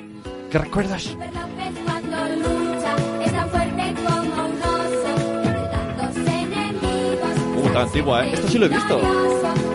¿Qué recuerdas? Super López cuando lucha es tan fuerte como un oso entre tantos enemigos. Uh, tan antigua, ¿eh? Esto sí lo he visto.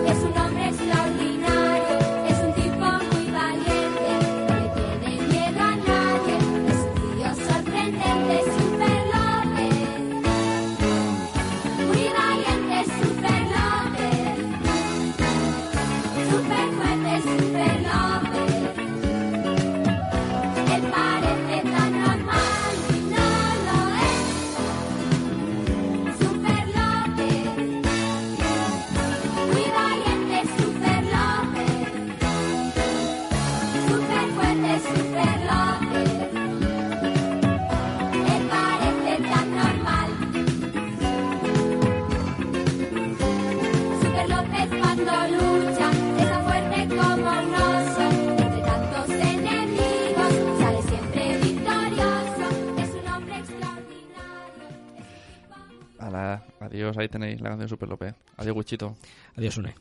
Adiós, ahí tenéis la canción Super López. Adiós, Wichito. Adiós, Une.